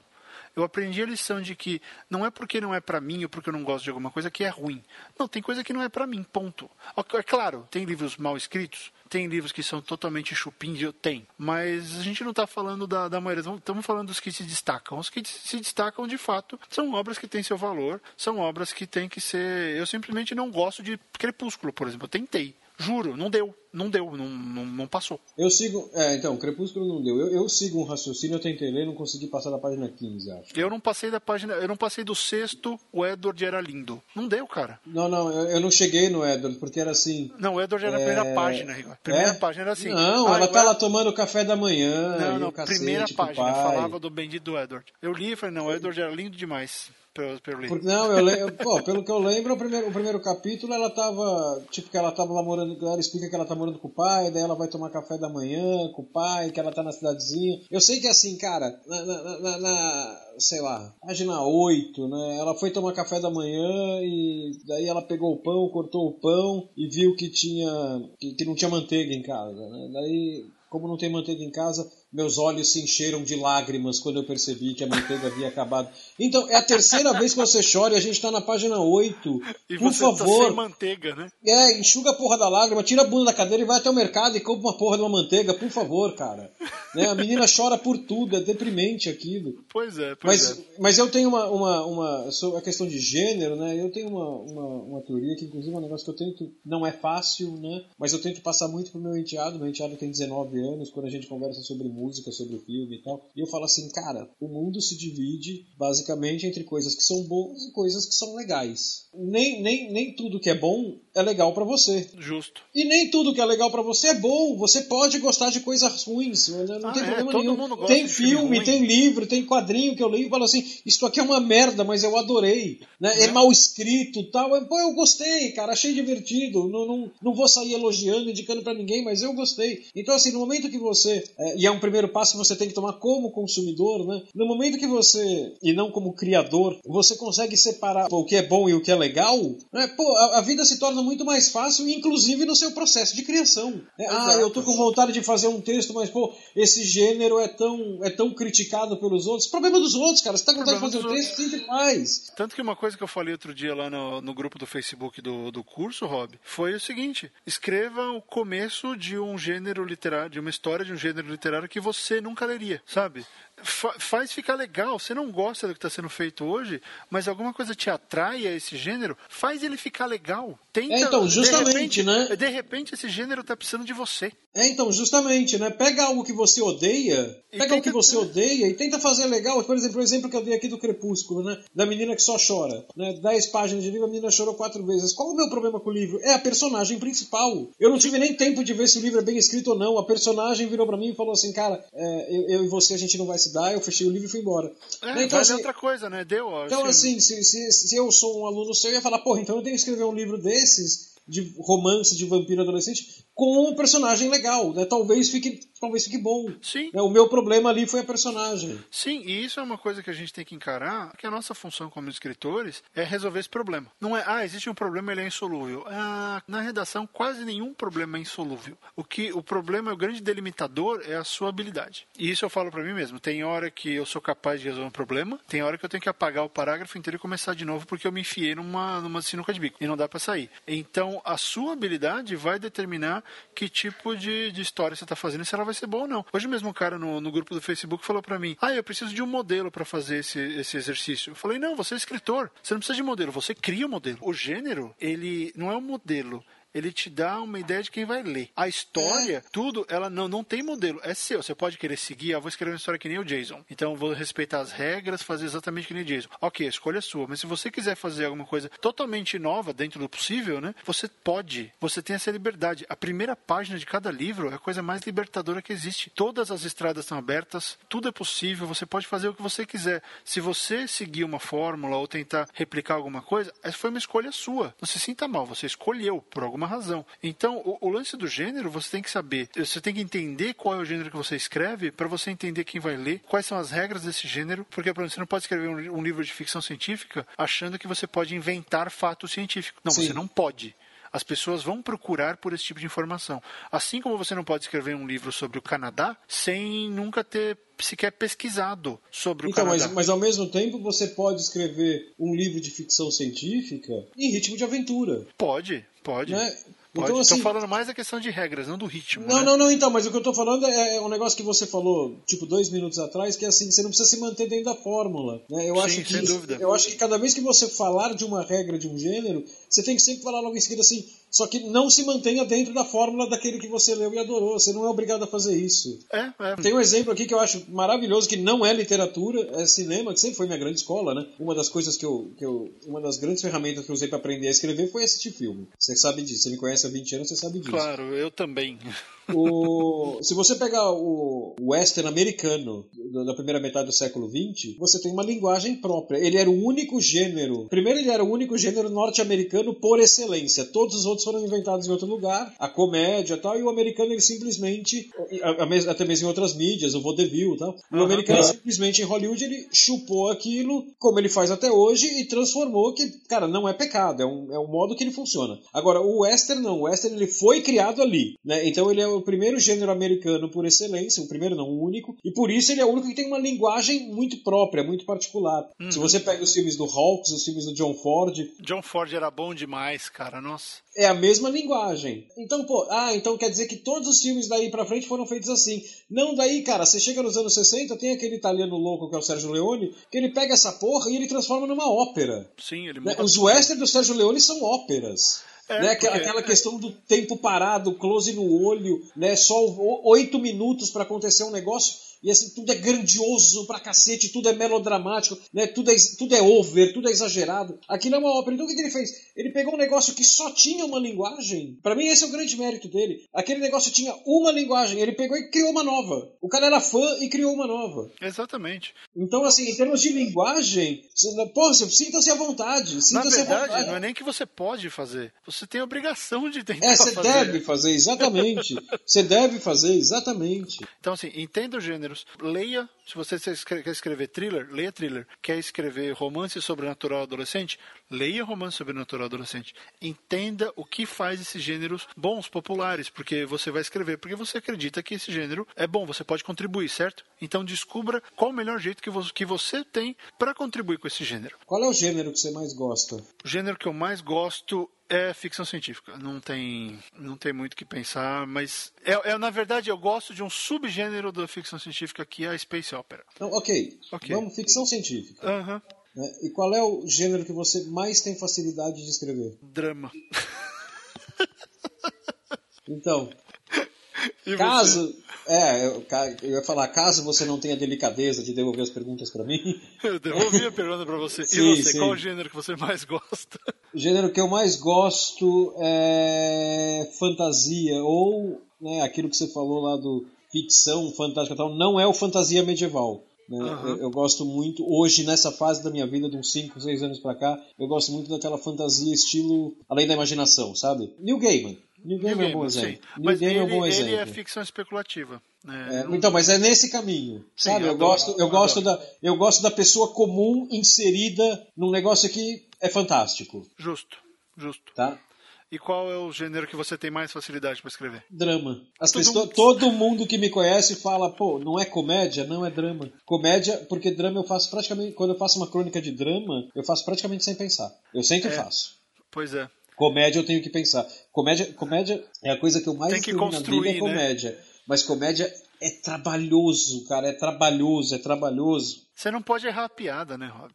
eu aprendi a lição de que não é porque não é para mim ou porque eu não gosto de alguma coisa que é ruim. Não, tem coisa que não é para mim, ponto. É claro, tem livros mal escritos, tem livros que são totalmente chupins, tem. Mas a gente não está falando da, da maioria, estamos falando dos que se destacam. Os que se destacam, de fato, são obras que têm seu valor, são obras que têm que ser... Eu simplesmente não gosto de Crepúsculo, por exemplo. Eu tentei. Juro, não deu. Não deu, não, não, não passou. Eu sigo. É, então, Crepúsculo não deu. Eu, eu sigo um raciocínio, eu tentei ler, não consegui passar da página 15, acho. Eu não passei da página. Eu não passei do sexto, o Edward era lindo. Não deu, cara. Não, não, eu, eu não cheguei no Edward, porque era assim. Não, o Edward era é... a primeira página, Rigor. Primeira é? página era assim. Não, ah, ela tá lá tomando café da manhã. Não, não, primeira página, falava do bendito do Edward. Eu li e falei, não, o Edward era lindo demais pelo, pelo livro. Não, eu lembro, pô, pelo que eu lembro, o primeiro, o primeiro capítulo ela tava, tipo, que ela tava lá morando, ela explica que ela tá morando com o pai, daí ela vai tomar café da manhã com o pai, que ela tá na cidadezinha. Eu sei que assim, cara, na, na, na, na sei lá, página 8, né, ela foi tomar café da manhã e daí ela pegou o pão, cortou o pão e viu que tinha, que, que não tinha manteiga em casa, né, daí como não tem manteiga em casa, meus olhos se encheram de lágrimas quando eu percebi que a manteiga havia acabado. Então, é a terceira vez que você chora e a gente está na página 8. E Por você tá favor. sem manteiga, né? É, enxuga a porra da lágrima, tira a bunda da cadeira e vai até o mercado e compra uma porra de uma manteiga, por favor, cara. Né? A menina chora por tudo, é deprimente aquilo. Pois é, pois Mas, é. mas eu tenho uma, uma, uma. A questão de gênero, né? Eu tenho uma, uma, uma teoria que, inclusive, é um negócio que eu tento. Não é fácil, né? Mas eu tento passar muito pro meu enteado. Meu enteado tem 19 anos, quando a gente conversa sobre música, sobre filme e tal. E eu falo assim, cara, o mundo se divide basicamente entre coisas que são boas e coisas que são legais. Nem, nem, nem tudo que é bom é legal para você. Justo. E nem tudo que é legal para você é bom. Você pode gostar de coisas ruins. né? Não Ah, tem é, problema todo nenhum. mundo gosta Tem filme filme, tem livro, tem quadrinho que eu leio e falo assim: Isso aqui é uma merda, mas eu adorei. Né? É mal escrito tal. É, Pô, eu gostei, cara. Achei divertido. Não, não, não vou sair elogiando, indicando para ninguém, mas eu gostei. Então, assim, no momento que você. é, e é um primeiro passo que você tem que tomar como consumidor, né? No momento que você, e não como criador, você consegue separar o que é bom e o que é legal, né? Pô, a, a vida se torna muito mais fácil, inclusive no seu processo de criação. né? Ah, eu tô com vontade de fazer um texto, mas, pô, esse gênero é tão, é tão criticado pelos outros. Problema dos outros, cara. Você tá com vontade de fazer Problema um texto, sempre faz. Tanto que uma coisa que eu falei outro dia lá no, no grupo do Facebook do, do curso, Rob, foi o seguinte: escreva o começo de um gênero literário, de uma história de um gênero literário que você nunca leria, sabe? Fa- faz ficar legal. Você não gosta do que está sendo feito hoje, mas alguma coisa te atrai a esse gênero, faz ele ficar legal. Tenta, É, então, de justamente, repente- né? De repente esse gênero tá precisando de você. É, então, justamente, né? Pega algo que você odeia, E pega o que tenta- você odeia e tenta fazer legal. Por exemplo, o exemplo que eu dei aqui do Crepúsculo, né? Da menina que só chora. Né? Dez páginas de livro, a menina chorou quatro vezes. Qual o meu problema com o livro? É a personagem principal. Eu não tive nem tempo de ver se o livro é bem escrito ou não. A personagem virou pra mim e falou assim, cara, é, eu, eu e você a gente não vai se dar. Eu fechei o livro e fui embora. É? Então, vale assim, outra coisa, né? Deu, ó, então, assim, assim, se, se, se eu sou um aluno seu, eu ia falar, porra, então eu tenho que escrever um livro desses, de romance de vampiro adolescente, com um personagem legal, né? Talvez fique, talvez fique bom. Sim. Né? O meu problema ali foi a personagem. Sim, e isso é uma coisa que a gente tem que encarar, que a nossa função como escritores é resolver esse problema. Não é, ah, existe um problema, ele é insolúvel. Ah, na redação, quase nenhum problema é insolúvel. O que o problema, o grande delimitador é a sua habilidade. E isso eu falo pra mim mesmo. Tem hora que eu sou capaz de resolver um problema, tem hora que eu tenho que apagar o parágrafo inteiro e começar de novo porque eu me enfiei numa, numa sinuca de bico e não dá pra sair. Então, a sua habilidade vai determinar que tipo de, de história você está fazendo e se ela vai ser boa ou não. Hoje mesmo um cara no, no grupo do Facebook falou pra mim: Ah, eu preciso de um modelo pra fazer esse, esse exercício. Eu falei: Não, você é escritor. Você não precisa de modelo, você cria o modelo. O gênero, ele não é um modelo. Ele te dá uma ideia de quem vai ler. A história, tudo, ela não, não tem modelo. É seu. Você pode querer seguir. Ah, vou escrever uma história que nem o Jason. Então vou respeitar as regras, fazer exatamente que nem o Jason. Ok, a escolha é sua. Mas se você quiser fazer alguma coisa totalmente nova, dentro do possível, né? Você pode. Você tem essa liberdade. A primeira página de cada livro é a coisa mais libertadora que existe. Todas as estradas estão abertas, tudo é possível, você pode fazer o que você quiser. Se você seguir uma fórmula ou tentar replicar alguma coisa, essa foi uma escolha sua. Não se sinta mal, você escolheu por alguma razão. Então, o, o lance do gênero, você tem que saber, você tem que entender qual é o gênero que você escreve para você entender quem vai ler, quais são as regras desse gênero, porque por exemplo, você não pode escrever um, um livro de ficção científica achando que você pode inventar fatos científicos. Não, Sim. você não pode. As pessoas vão procurar por esse tipo de informação. Assim como você não pode escrever um livro sobre o Canadá sem nunca ter sequer pesquisado sobre o Então, Canadá. mas, mas ao mesmo tempo você pode escrever um livro de ficção científica em ritmo de aventura. Pode, pode. Né? Pode. Então, Estou assim, falando mais da questão de regras, não do ritmo. Não, né? não, não, então, mas o que eu tô falando é, é um negócio que você falou, tipo, dois minutos atrás, que é assim, você não precisa se manter dentro da fórmula. Né? Eu, Sim, acho que, sem dúvida. eu acho que cada vez que você falar de uma regra de um gênero, você tem que sempre falar logo em seguida assim, só que não se mantenha dentro da fórmula daquele que você leu e adorou. Você não é obrigado a fazer isso. É, é. Tem um exemplo aqui que eu acho maravilhoso, que não é literatura, é cinema, que sempre foi minha grande escola, né? Uma das coisas que eu. Que eu uma das grandes ferramentas que eu usei para aprender a escrever foi assistir filme. Você sabe disso, você me conhece há 20 anos, você sabe disso. Claro, eu também. O- se você pegar o western americano da- primeira metade do século XX, você tem uma linguagem própria. Ele era o único gênero. Primeiro, ele era o único gênero norte-americano por excelência. Todos os outros foram inventados em outro lugar, a comédia e tal, e o americano ele simplesmente, até mesmo em outras mídias, o vaudeville e tal, o americano simplesmente em Hollywood ele chupou aquilo, como ele faz até hoje, e transformou que, cara, não é pecado, é um, é um modo que ele funciona. Agora, o western não, o western ele foi criado ali, né? Então ele é, o primeiro gênero americano por excelência, o primeiro não, o único, e por isso ele é o único que tem uma linguagem muito própria, muito particular. Uhum. Se você pega os filmes do Hawks, os filmes do John Ford. John Ford era bom demais, cara, nossa. É a mesma linguagem. Então, pô, ah, então quer dizer que todos os filmes daí pra frente foram feitos assim. Não, daí, cara, você chega nos anos 60, tem aquele italiano louco que é o Sérgio Leone, que ele pega essa porra e ele transforma numa ópera. Sim, ele né? Os westerns do Sérgio Leone são óperas. É, né? Porque... Aquela questão do tempo parado, close no olho, né? Só oito minutos para acontecer um negócio e assim, tudo é grandioso pra cacete, tudo é melodramático, né? Tudo é, tudo é over, tudo é exagerado. Aquilo é uma ópera. Então o que, que ele fez? Ele pegou um negócio que só tinha uma linguagem. Para mim, esse é o grande mérito dele. Aquele negócio tinha uma linguagem, ele pegou e criou uma nova. O cara era fã e criou uma nova. Exatamente. Então, assim, em termos de linguagem, sinta-se à vontade. Sinta Na verdade, vontade. não é nem que você pode fazer, você tem a obrigação de tentar é, você fazer. deve fazer, exatamente. você deve fazer, exatamente. Então, assim, entenda o gênero gêneros. Leia, se você quer escrever thriller, leia thriller. Quer escrever romance sobrenatural adolescente? Leia romance sobrenatural adolescente. Entenda o que faz esses gêneros bons, populares, porque você vai escrever porque você acredita que esse gênero é bom, você pode contribuir, certo? Então descubra qual o melhor jeito que você, que você tem para contribuir com esse gênero. Qual é o gênero que você mais gosta? O gênero que eu mais gosto é ficção científica. Não tem, não tem muito o que pensar, mas é, é, na verdade eu gosto de um subgênero da ficção científica que é a space opera. Então, ok. okay. Vamos ficção científica. Uhum. E qual é o gênero que você mais tem facilidade de escrever? Drama. Então, caso é, eu, eu, ia falar, caso você não tenha delicadeza de devolver as perguntas para mim. Eu devolvi a pergunta para você. Sim, e você, sim. qual o gênero que você mais gosta? O gênero que eu mais gosto é fantasia, ou né, aquilo que você falou lá do ficção, fantástica tal, não é o fantasia medieval. Né? Uhum. Eu, eu, gosto muito, hoje, nessa fase da minha vida, de uns 5, 6 anos pra cá, eu gosto muito daquela fantasia estilo além da imaginação, sabe? Neil Gaiman. Neil Gaiman é um bom exemplo. Mas ele, é um bom exemplo. ele é ficção especulativa. Né? É, então, mas é nesse caminho, Sim, sabe? Eu, eu gosto, eu, gosto da, eu gosto da pessoa comum inserida num negócio que é fantástico. Justo, justo. Tá? E qual é o gênero que você tem mais facilidade para escrever? Drama. As todo, pessoas, mundo... todo mundo que me conhece fala, pô, não é comédia? Não é drama. Comédia, porque drama eu faço praticamente. Quando eu faço uma crônica de drama, eu faço praticamente sem pensar. Eu sempre é. faço. Pois é. Comédia eu tenho que pensar. Comédia, comédia é a coisa que eu mais tem que construir, na vida é comédia. Né? Mas comédia é trabalhoso, cara. É trabalhoso, é trabalhoso. Você não pode errar a piada, né, Rob?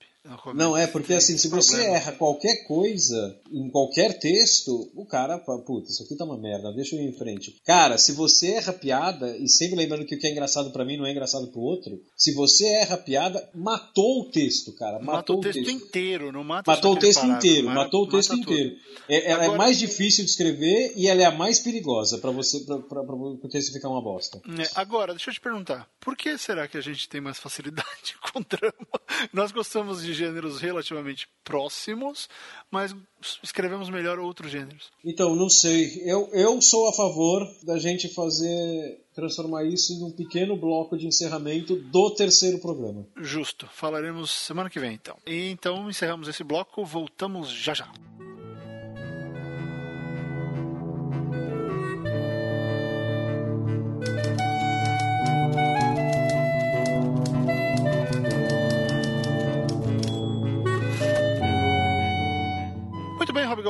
Não, é porque assim, se você problema. erra qualquer coisa em qualquer texto, o cara fala, puta, isso aqui tá uma merda, deixa eu ir em frente. Cara, se você erra piada, e sempre lembrando que o que é engraçado para mim não é engraçado pro outro, se você erra piada, matou o texto, cara. Matou, matou o texto, texto, inteiro, não mata Matou o texto inteiro, matou o texto inteiro. É, ela é Agora... é mais difícil de escrever e ela é a mais perigosa para você, pra, pra, pra, o texto ficar uma bosta. É, agora, deixa eu te perguntar, por que será que a gente tem mais facilidade com drama? Nós gostamos de de gêneros relativamente próximos, mas escrevemos melhor outros gêneros. Então, não sei. Eu, eu sou a favor da gente fazer. transformar isso em um pequeno bloco de encerramento do terceiro programa. Justo. Falaremos semana que vem, então. E então encerramos esse bloco, voltamos já já.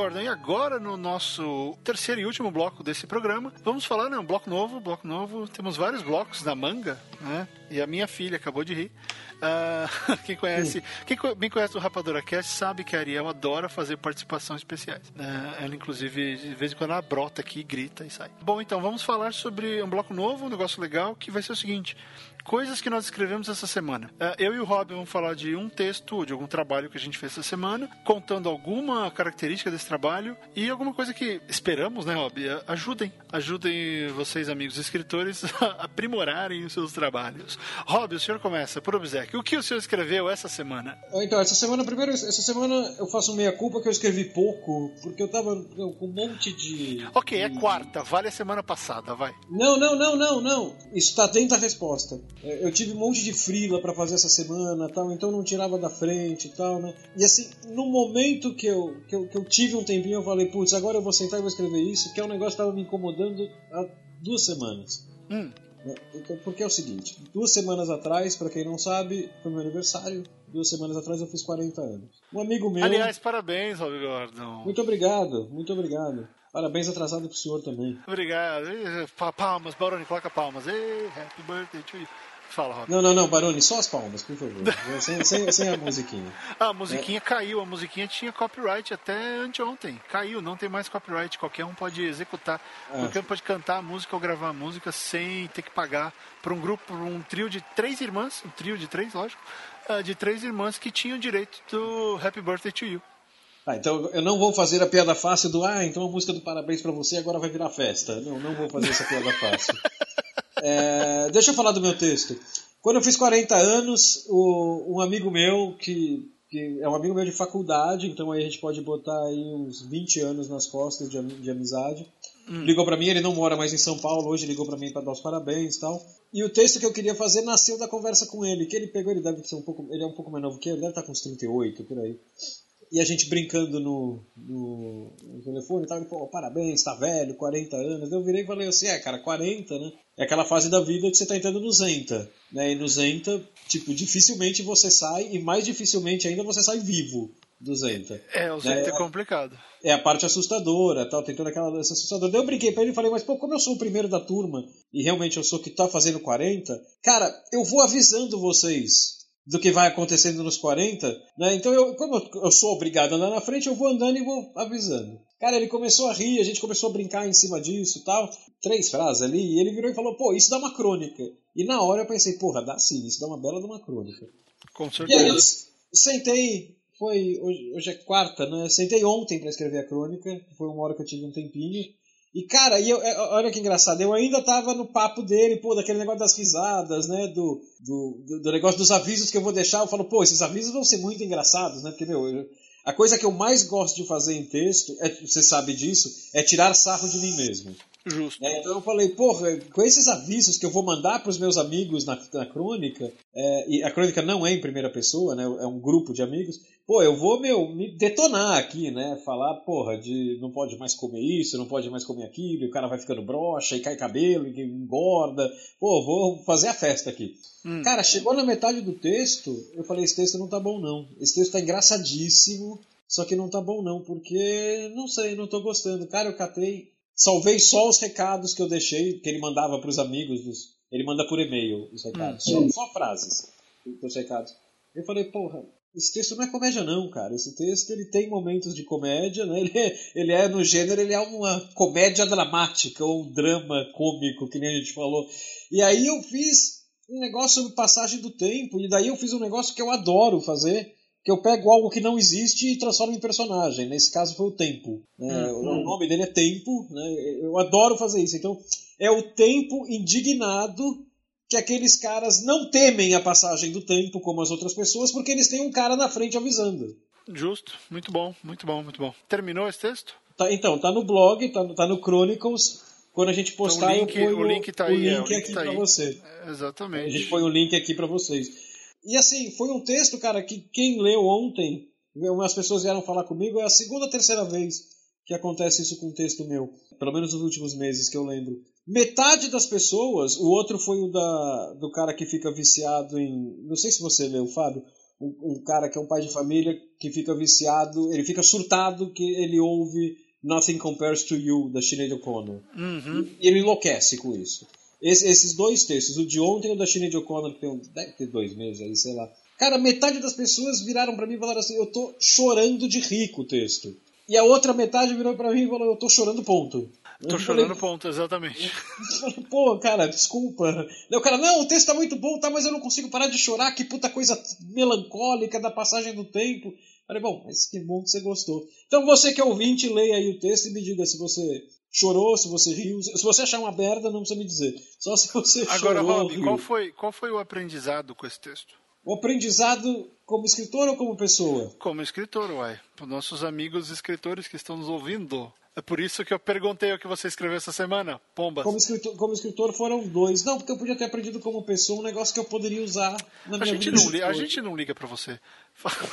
Gordon. E agora, no nosso terceiro e último bloco desse programa, vamos falar, né? Um bloco novo, bloco novo. Temos vários blocos na manga, né? E a minha filha acabou de rir. Uh, quem conhece, quem bem conhece o Rapadura Cast sabe que a Ariel adora fazer participações especiais. Uh, ela, inclusive, de vez em quando ela brota aqui, grita e sai. Bom, então vamos falar sobre um bloco novo, um negócio legal, que vai ser o seguinte: coisas que nós escrevemos essa semana. Uh, eu e o Rob vamos falar de um texto, de algum trabalho que a gente fez essa semana, contando alguma característica desse trabalho e alguma coisa que esperamos, né, Rob? Ajudem, ajudem vocês, amigos escritores, a aprimorarem os seus trabalhos. Rob, o senhor começa por obséquio. O que o senhor escreveu essa semana? Então, essa semana, primeiro, essa semana eu faço meia-culpa que eu escrevi pouco, porque eu tava com um monte de. Ok, é é quarta, vale a semana passada, vai. Não, não, não, não, não. Isso tá dentro da resposta. É, eu tive um monte de frila para fazer essa semana tal, então não tirava da frente e tal, né? E assim, no momento que eu, que eu, que eu tive um tempinho, eu falei, putz, agora eu vou sentar e vou escrever isso, que é um negócio que tava me incomodando há duas semanas. Hum. Né? Então, porque é o seguinte, duas semanas atrás, para quem não sabe, foi meu aniversário. Duas semanas atrás eu fiz 40 anos. Um amigo meu. Aliás, parabéns, Rob Gordon. Muito obrigado, muito obrigado. Parabéns atrasado pro senhor também. Obrigado. Palmas, Baroni, coloca palmas. Ei, happy birthday to you. Fala, Rob. Não, não, não, Baroni, só as palmas, por favor. sem, sem, sem, a musiquinha. Ah, a musiquinha é. caiu, a musiquinha tinha copyright até anteontem. Caiu, não tem mais copyright, qualquer um pode executar. É. Qualquer um pode cantar a música ou gravar a música sem ter que pagar para um grupo, um trio de três irmãs, um trio de três, lógico, ah, de três irmãs que tinham direito do Happy Birthday to You. Ah, então eu não vou fazer a piada fácil do ah, então a música do parabéns para você agora vai virar festa. Não, não vou fazer essa piada fácil. É, deixa eu falar do meu texto. Quando eu fiz 40 anos, o, um amigo meu, que, que, é um amigo meu de faculdade, então aí a gente pode botar aí uns 20 anos nas costas de, de amizade, hum. ligou para mim, ele não mora mais em São Paulo, hoje ligou para mim para dar os parabéns e tal. E o texto que eu queria fazer nasceu da conversa com ele, que ele pegou, ele deve ser um pouco, ele é um pouco mais novo que eu, ele deve estar com uns 38 por aí. E a gente brincando no, no, no telefone e tal, ele falou, parabéns, tá velho, 40 anos. Eu virei e falei assim, é, cara, 40, né? É aquela fase da vida que você tá entrando no Zenta, né? E no Zenta, tipo, dificilmente você sai, e mais dificilmente ainda você sai vivo do Zenta. É, o Zenta né? é complicado. É a parte assustadora, tal, tem toda aquela dança assustadora. Daí eu brinquei pra ele e falei, mas pô, como eu sou o primeiro da turma, e realmente eu sou o que tá fazendo 40, cara, eu vou avisando vocês do que vai acontecendo nos 40, né? Então, eu, como eu sou obrigado a andar na frente, eu vou andando e vou avisando. Cara, ele começou a rir, a gente começou a brincar em cima disso tal. Três frases ali, e ele virou e falou, pô, isso dá uma crônica. E na hora eu pensei, porra, dá sim, isso dá uma bela de uma crônica. Com certeza. E aí eu sentei, foi, hoje, hoje é quarta, né? Sentei ontem para escrever a crônica, foi uma hora que eu tive um tempinho. E, cara, e eu, é, olha que engraçado, eu ainda tava no papo dele, pô, daquele negócio das risadas, né, do, do, do, negócio dos avisos que eu vou deixar. Eu falo, pô, esses avisos vão ser muito engraçados, né, porque, meu, eu, a coisa que eu mais gosto de fazer em texto, é, você sabe disso, é tirar sarro de mim mesmo. Justo. É, então eu falei, porra, com esses avisos que eu vou mandar para os meus amigos na, na crônica, é, e a crônica não é em primeira pessoa, né? É um grupo de amigos. Pô, eu vou, meu, me detonar aqui, né? Falar, porra, de não pode mais comer isso, não pode mais comer aquilo, e o cara vai ficando broxa, e cai cabelo, e engorda. Pô, vou fazer a festa aqui. Hum. Cara, chegou na metade do texto, eu falei, esse texto não tá bom não. Esse texto tá engraçadíssimo, só que não tá bom não, porque, não sei, não tô gostando. Cara, eu catei salvei só os recados que eu deixei, que ele mandava para os amigos. Dos, ele manda por e-mail os recados. Hum. Só, só, frases os recados. Eu falei, porra, esse texto não é comédia não, cara. Esse texto ele tem momentos de comédia, né? Ele é, ele é no gênero, ele é uma comédia dramática ou um drama cômico, que nem a gente falou. E aí eu fiz um negócio sobre passagem do tempo, e daí eu fiz um negócio que eu adoro fazer, que eu pego algo que não existe e transformo em personagem. Nesse caso foi o Tempo. Né? Uhum. O nome dele é Tempo. Né? Eu adoro fazer isso. Então, é o Tempo indignado que aqueles caras não temem a passagem do tempo como as outras pessoas, porque eles têm um cara na frente avisando. Justo, muito bom, muito bom, muito bom. Terminou esse texto? Tá, então, tá no blog, tá, tá no Chronicles. Quando a gente postar, então, o link, eu ponho o link, tá o, aí, o link, é, o link aqui tá para você. É, exatamente. A gente põe o link aqui para vocês. E assim, foi um texto, cara, que quem leu ontem, umas pessoas vieram falar comigo, é a segunda, terceira vez que acontece isso com um texto meu. Pelo menos nos últimos meses que eu lembro. Metade das pessoas, o outro foi o da, do cara que fica viciado em. Não sei se você leu, Fábio. Um, um cara que é um pai de família que fica viciado, ele fica surtado que ele ouve Nothing Compares to You, da Sinead O'Connor. Uhum. E ele enlouquece com isso. Esse, esses dois textos, o de ontem e o da Sinead O'Connor, que tem, deve ter dois meses aí, sei lá. Cara, metade das pessoas viraram para mim e falaram assim: eu tô chorando de rico o texto. E a outra metade virou para mim e falou: eu tô chorando ponto. Tô chorando falei, ponto, exatamente. Pô, cara, desculpa. o cara, não, o texto tá muito bom, tá, mas eu não consigo parar de chorar, que puta coisa melancólica da passagem do tempo. Falei, bom, mas que bom que você gostou. Então você que é ouvinte, leia aí o texto e me diga se você chorou, se você riu. Se você achar uma merda, não precisa me dizer. Só se você Agora, chorou. Agora, Rob, qual foi, qual foi o aprendizado com esse texto? O aprendizado como escritor ou como pessoa? Como escritor, uai. Para nossos amigos escritores que estão nos ouvindo. É por isso que eu perguntei o que você escreveu essa semana, Pombas. Como escritor, como escritor foram dois. Não, porque eu podia ter aprendido como pessoa um negócio que eu poderia usar na minha a gente vida. Não liga, a gente não liga para você.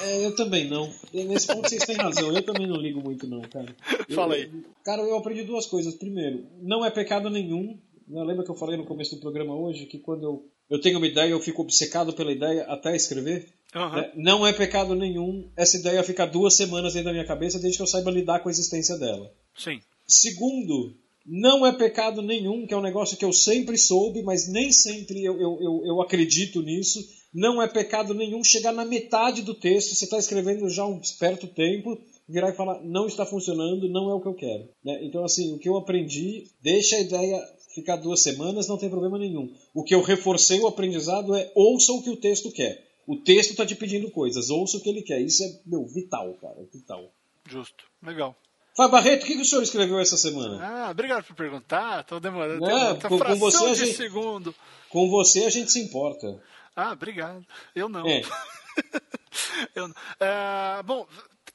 É, eu também não. Nesse ponto vocês têm razão. Eu também não ligo muito, não, cara. Eu, Fala aí. cara, eu aprendi duas coisas. Primeiro, não é pecado nenhum Não, lembra que eu falei no começo do programa hoje que quando eu, eu tenho uma ideia, eu fico obcecado pela ideia até escrever? Uhum. Né? Não é pecado nenhum essa ideia ficar duas semanas dentro da minha cabeça desde que eu saiba lidar com a existência dela. Sim. Segundo, não é pecado nenhum, que é um negócio que eu sempre soube, mas nem sempre eu, eu, eu, eu acredito nisso. Não é pecado nenhum chegar na metade do texto, você está escrevendo já um certo tempo, virar e falar, não está funcionando, não é o que eu quero. Né? Então, assim, o que eu aprendi, deixa a ideia ficar duas semanas, não tem problema nenhum. O que eu reforcei o aprendizado é ouça o que o texto quer. O texto está te pedindo coisas, ouça o que ele quer. Isso é, meu, vital, cara, vital. Justo. Legal. Fábio Barreto, o que, que o senhor escreveu essa semana? Ah, obrigado por perguntar. Estou demorando. É, Tá com- com você a de gente- segundo. Com você a gente se importa. Ah, obrigado. Eu não. É. Eu não. Ah, bom,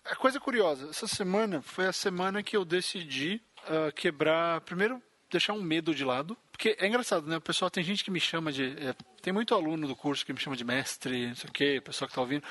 a coisa curiosa, essa semana foi a semana que eu decidi ah, quebrar. Primeiro, deixar um medo de lado. Porque é engraçado, né? O pessoal tem gente que me chama de. é, tem muito aluno do curso que me chama de mestre, não sei o quê, o pessoal que tá ouvindo.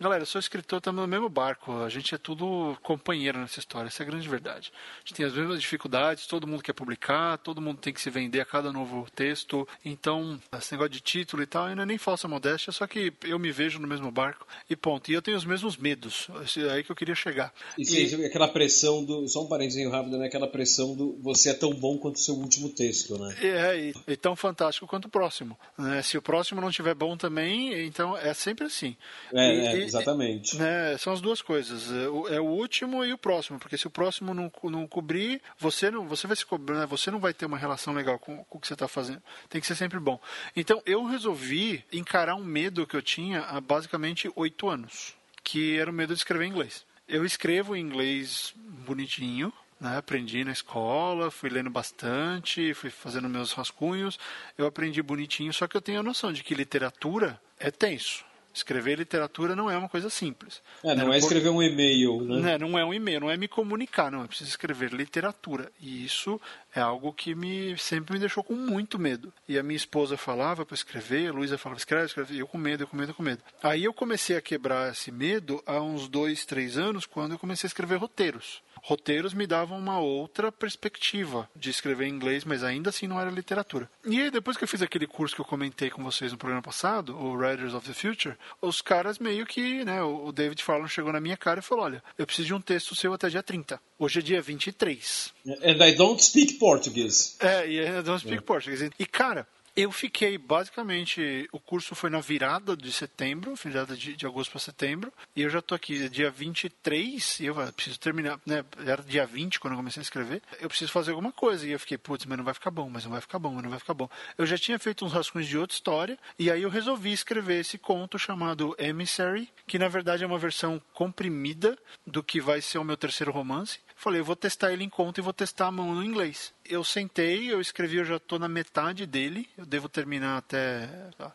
Galera, eu sou escritor, estamos no mesmo barco. A gente é tudo companheiro nessa história, essa é a grande verdade. A gente tem as mesmas dificuldades, todo mundo quer publicar, todo mundo tem que se vender a cada novo texto. Então, esse negócio de título e tal, ainda nem falsa modéstia, só que eu me vejo no mesmo barco e ponto. E eu tenho os mesmos medos. É aí que eu queria chegar. E, sim, aquela pressão do. Só um parênteses rápido, né? Aquela pressão do você é tão bom quanto o seu último texto, né? É, e, e tão fantástico quanto o próximo. né? Se o próximo não estiver bom também, então é sempre assim. É, E- é, e- exatamente. né, são as duas coisas. É o, é o último e o próximo, porque se o próximo não, não cobrir, você não, você vai se cobrar, né, você não vai ter uma relação legal com, com o que você está fazendo. Tem que ser sempre bom. Então eu resolvi encarar um medo que eu tinha há basicamente oito anos, que era o medo de escrever em inglês. Eu escrevo em inglês bonitinho, né, aprendi na escola, fui lendo bastante, fui fazendo meus rascunhos, eu aprendi bonitinho, só que eu tenho a noção de que literatura é tenso. Escrever literatura não é uma coisa simples. É, Né, não no é escrever um e-mail, né? né, não é um e-mail, não é me comunicar, não. É preciso escrever literatura. E isso é algo que me sempre me deixou com muito medo. E a minha esposa falava para escrever, a Luísa falava, escreve, escreve. E eu com medo, eu com medo, eu com medo. Aí eu comecei a quebrar esse medo há uns dois, três anos, quando eu comecei a escrever roteiros. Roteiros me davam uma outra perspectiva de escrever em inglês, mas ainda assim não era literatura. E aí, depois que eu fiz aquele curso que eu comentei com vocês no programa passado, o Writers of the Future, os caras meio que, né, o David Farlon chegou na minha cara e falou: Olha, eu preciso de um texto seu até dia 30. Hoje é dia 23. And I don't speak Portuguese. É, e I don't speak Portuguese. E, cara, eu fiquei basicamente. O curso foi na virada de setembro, virada de, de agosto para setembro, e eu já tô aqui dia 23, e eu ah, preciso terminar, né? Era dia 20 quando eu comecei a escrever. Eu preciso fazer alguma coisa. E eu fiquei, putz, mas não vai ficar bom, mas não vai ficar bom, mas não vai ficar bom. Eu já tinha feito uns rascunhos de outra história, e aí eu resolvi escrever esse conto chamado Emissary, que na verdade é uma versão comprimida do que vai ser o meu terceiro romance. Falei, eu vou testar ele em conta e vou testar a mão no inglês. Eu sentei, eu escrevi, eu já estou na metade dele. Eu devo terminar até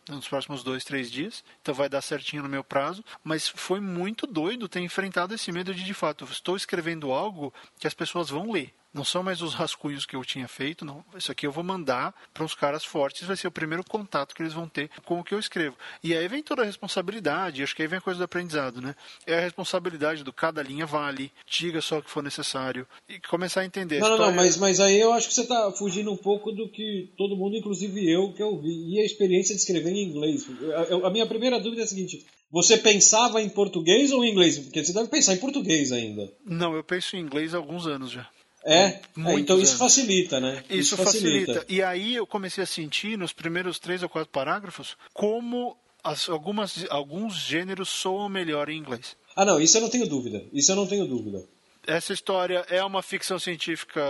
nos próximos dois, três dias. Então vai dar certinho no meu prazo. Mas foi muito doido ter enfrentado esse medo de, de fato, estou escrevendo algo que as pessoas vão ler. Não são mais os rascunhos que eu tinha feito, não. Isso aqui eu vou mandar para uns caras fortes, vai ser o primeiro contato que eles vão ter com o que eu escrevo. E aí vem toda a responsabilidade, acho que aí vem a coisa do aprendizado, né? É a responsabilidade do cada linha vale, diga só o que for necessário e começar a entender. a Não, não, não, história- mas, mas aí eu acho que você está fugindo um pouco do que todo mundo, inclusive eu, que eu vi. E a experiência de escrever em inglês. Eu- a minha primeira dúvida é a seguinte: você pensava em português ou em inglês? Porque você deve pensar em português ainda. Não, eu penso em inglês há alguns anos já. É? É, Muitos então isso anos. facilita, né? Isso, facilita. E aí eu comecei a sentir nos primeiros três ou quatro parágrafos como as, algumas, alguns gêneros soam melhor em inglês. Ah, não, isso eu não tenho dúvida. Isso eu não tenho dúvida. Essa história é uma ficção científica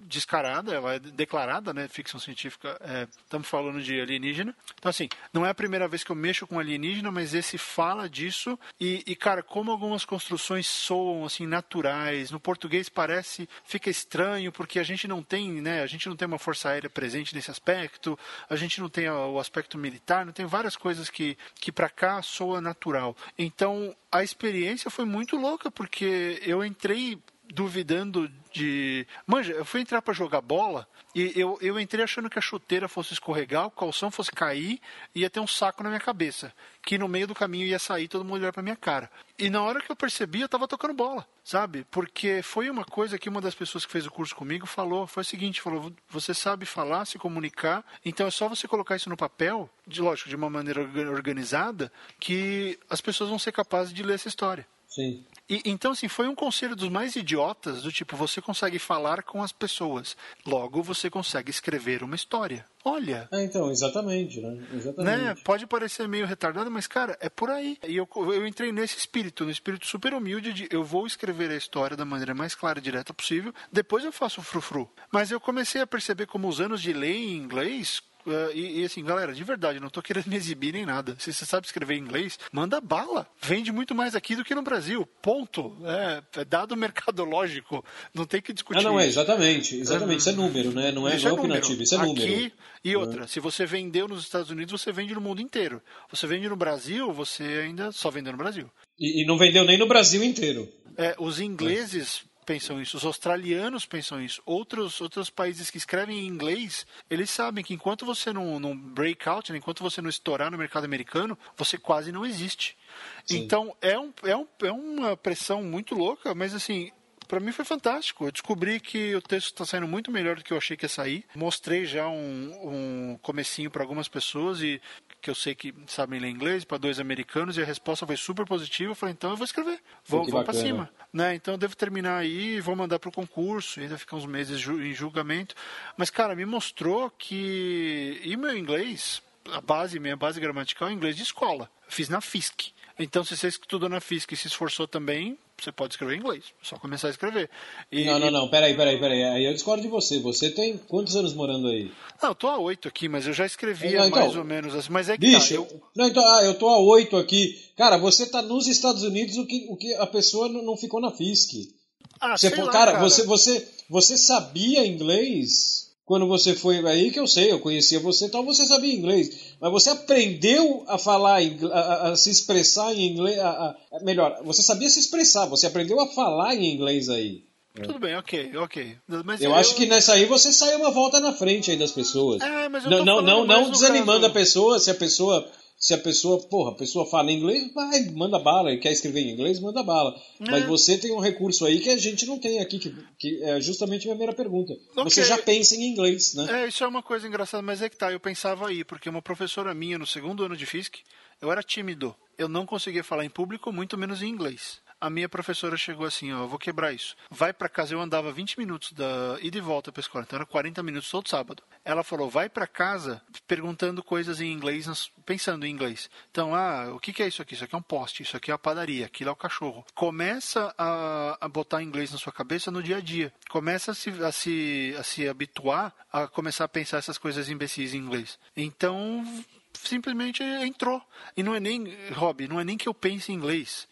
descarada, ela é declarada, né? Ficção científica, é, estamos falando de alienígena. Então, assim, não é a primeira vez que eu mexo com alienígena, mas esse fala disso. E, e, cara, como algumas construções soam, assim, naturais. No português parece, fica estranho, porque a gente não tem, né? A gente não tem uma força aérea presente nesse aspecto, a gente não tem o aspecto militar, não tem várias coisas que, que para cá soa natural. Então, a experiência foi muito louca, porque eu entrei duvidando de. Manja, eu fui entrar para jogar bola e eu, eu entrei achando que a chuteira fosse escorregar, o calção fosse cair e ia ter um saco na minha cabeça. Que no meio do caminho ia sair todo mundo olhar pra minha cara. E na hora que eu percebi, eu tava tocando bola, sabe? Porque foi uma coisa que uma das pessoas que fez o curso comigo falou: foi o seguinte, falou, você sabe falar, se comunicar, então é só você colocar isso no papel, de lógico, de uma maneira organizada, que as pessoas vão ser capazes de ler essa história. Sim. E, então, assim, foi um conselho dos mais idiotas, do tipo, você consegue falar com as pessoas, logo você consegue escrever uma história. Olha. É, então, exatamente, né? Exatamente. Né? Pode parecer meio retardado, mas, cara, é por aí. E eu, eu entrei nesse espírito, no espírito super humilde de eu vou escrever a história da maneira mais clara e direta possível, depois eu faço o frufru. Mas eu comecei a perceber como os anos de ler em inglês Uh, e, e, assim, galera, de verdade, não tô querendo me exibir nem nada. Se você sabe escrever inglês, manda bala. Vende muito mais aqui do que no Brasil. Ponto. É, é dado mercadológico. Não tem que discutir. Ah, não, é, exatamente. Exatamente. Isso é número, né? Não é, isso não é opinativo, isso é número. Aqui, e outra, se você vendeu nos Estados Unidos, você vende no mundo inteiro. Você vende no Brasil, você ainda só vendeu no Brasil. E, e não vendeu nem no Brasil inteiro. É, os ingleses pensam isso, os australianos pensam isso, outros, outros países que escrevem em inglês, eles sabem que enquanto você não, não break out, né, enquanto você não estourar no mercado americano, você quase não existe. Sim. Então é, um, é, um, é uma pressão muito louca, mas assim, para mim foi fantástico. Eu descobri que o texto está saindo muito melhor do que eu achei que ia sair. Mostrei já um, um comecinho para algumas pessoas e que eu sei que sabem ler inglês, para dois americanos, e a resposta foi super positiva. Eu falei, então eu vou escrever, vamos, vamos para cima. Né? Então eu devo terminar aí, vou mandar para o concurso, ainda ficar uns meses em julgamento. Mas, cara, me mostrou que. E meu inglês, a base, minha base gramatical é inglês de escola. fiz na FISC. Então, se você estudou na FISC e se esforçou também, você pode escrever em inglês. É só começar a escrever. E, não, não, não. Peraí, peraí, peraí. Aí eu discordo de você. Você tem quantos anos morando aí? Não, eu tô há oito aqui, mas eu já escrevia não, então, mais ou menos assim. Mas é que bicho, tá, eu... Não, então, ah, eu tô há oito aqui. Cara, você tá nos Estados Unidos, o que, o que a pessoa não, não ficou na FISC. Ah, você, lá, cara, cara, você, você, você sabia inglês? Quando você foi aí que eu sei, eu conhecia você, então você sabia inglês, mas você aprendeu a falar, a, a se expressar em inglês, a, a, melhor, você sabia se expressar, você aprendeu a falar em inglês aí. Tudo bem, ok, ok. Mas eu, eu, acho que nessa aí você saiu uma volta na frente aí das pessoas. É, mas eu não, não, não, não desanimando caso... a pessoa, se a pessoa se a pessoa, porra, a pessoa fala inglês, vai, manda bala, quer escrever em inglês, manda bala. É. Mas você tem um recurso aí que a gente não tem aqui, que, que é justamente a minha primeira pergunta. Okay. Você já pensa em inglês, né? É, isso é uma coisa engraçada, mas é que tá, eu pensava aí, porque uma professora minha no segundo ano de FISC, eu era tímido. Eu não conseguia falar em público, muito menos em inglês a minha professora chegou assim, ó, vou quebrar isso. Vai para casa, eu andava 20 minutos da ida e volta para escola, então era 40 minutos todo sábado. Ela falou, vai para casa perguntando coisas em inglês, pensando em inglês. Então, ah, o que, que é isso aqui? Isso aqui é um poste, isso aqui é a padaria, aquilo é o cachorro. Começa a, a botar inglês na sua cabeça no dia a dia. Começa a se, a se, a se habituar a começar a pensar essas coisas imbecis em inglês. Então, simplesmente entrou. E não é nem, Rob, não é nem que eu pense em inglês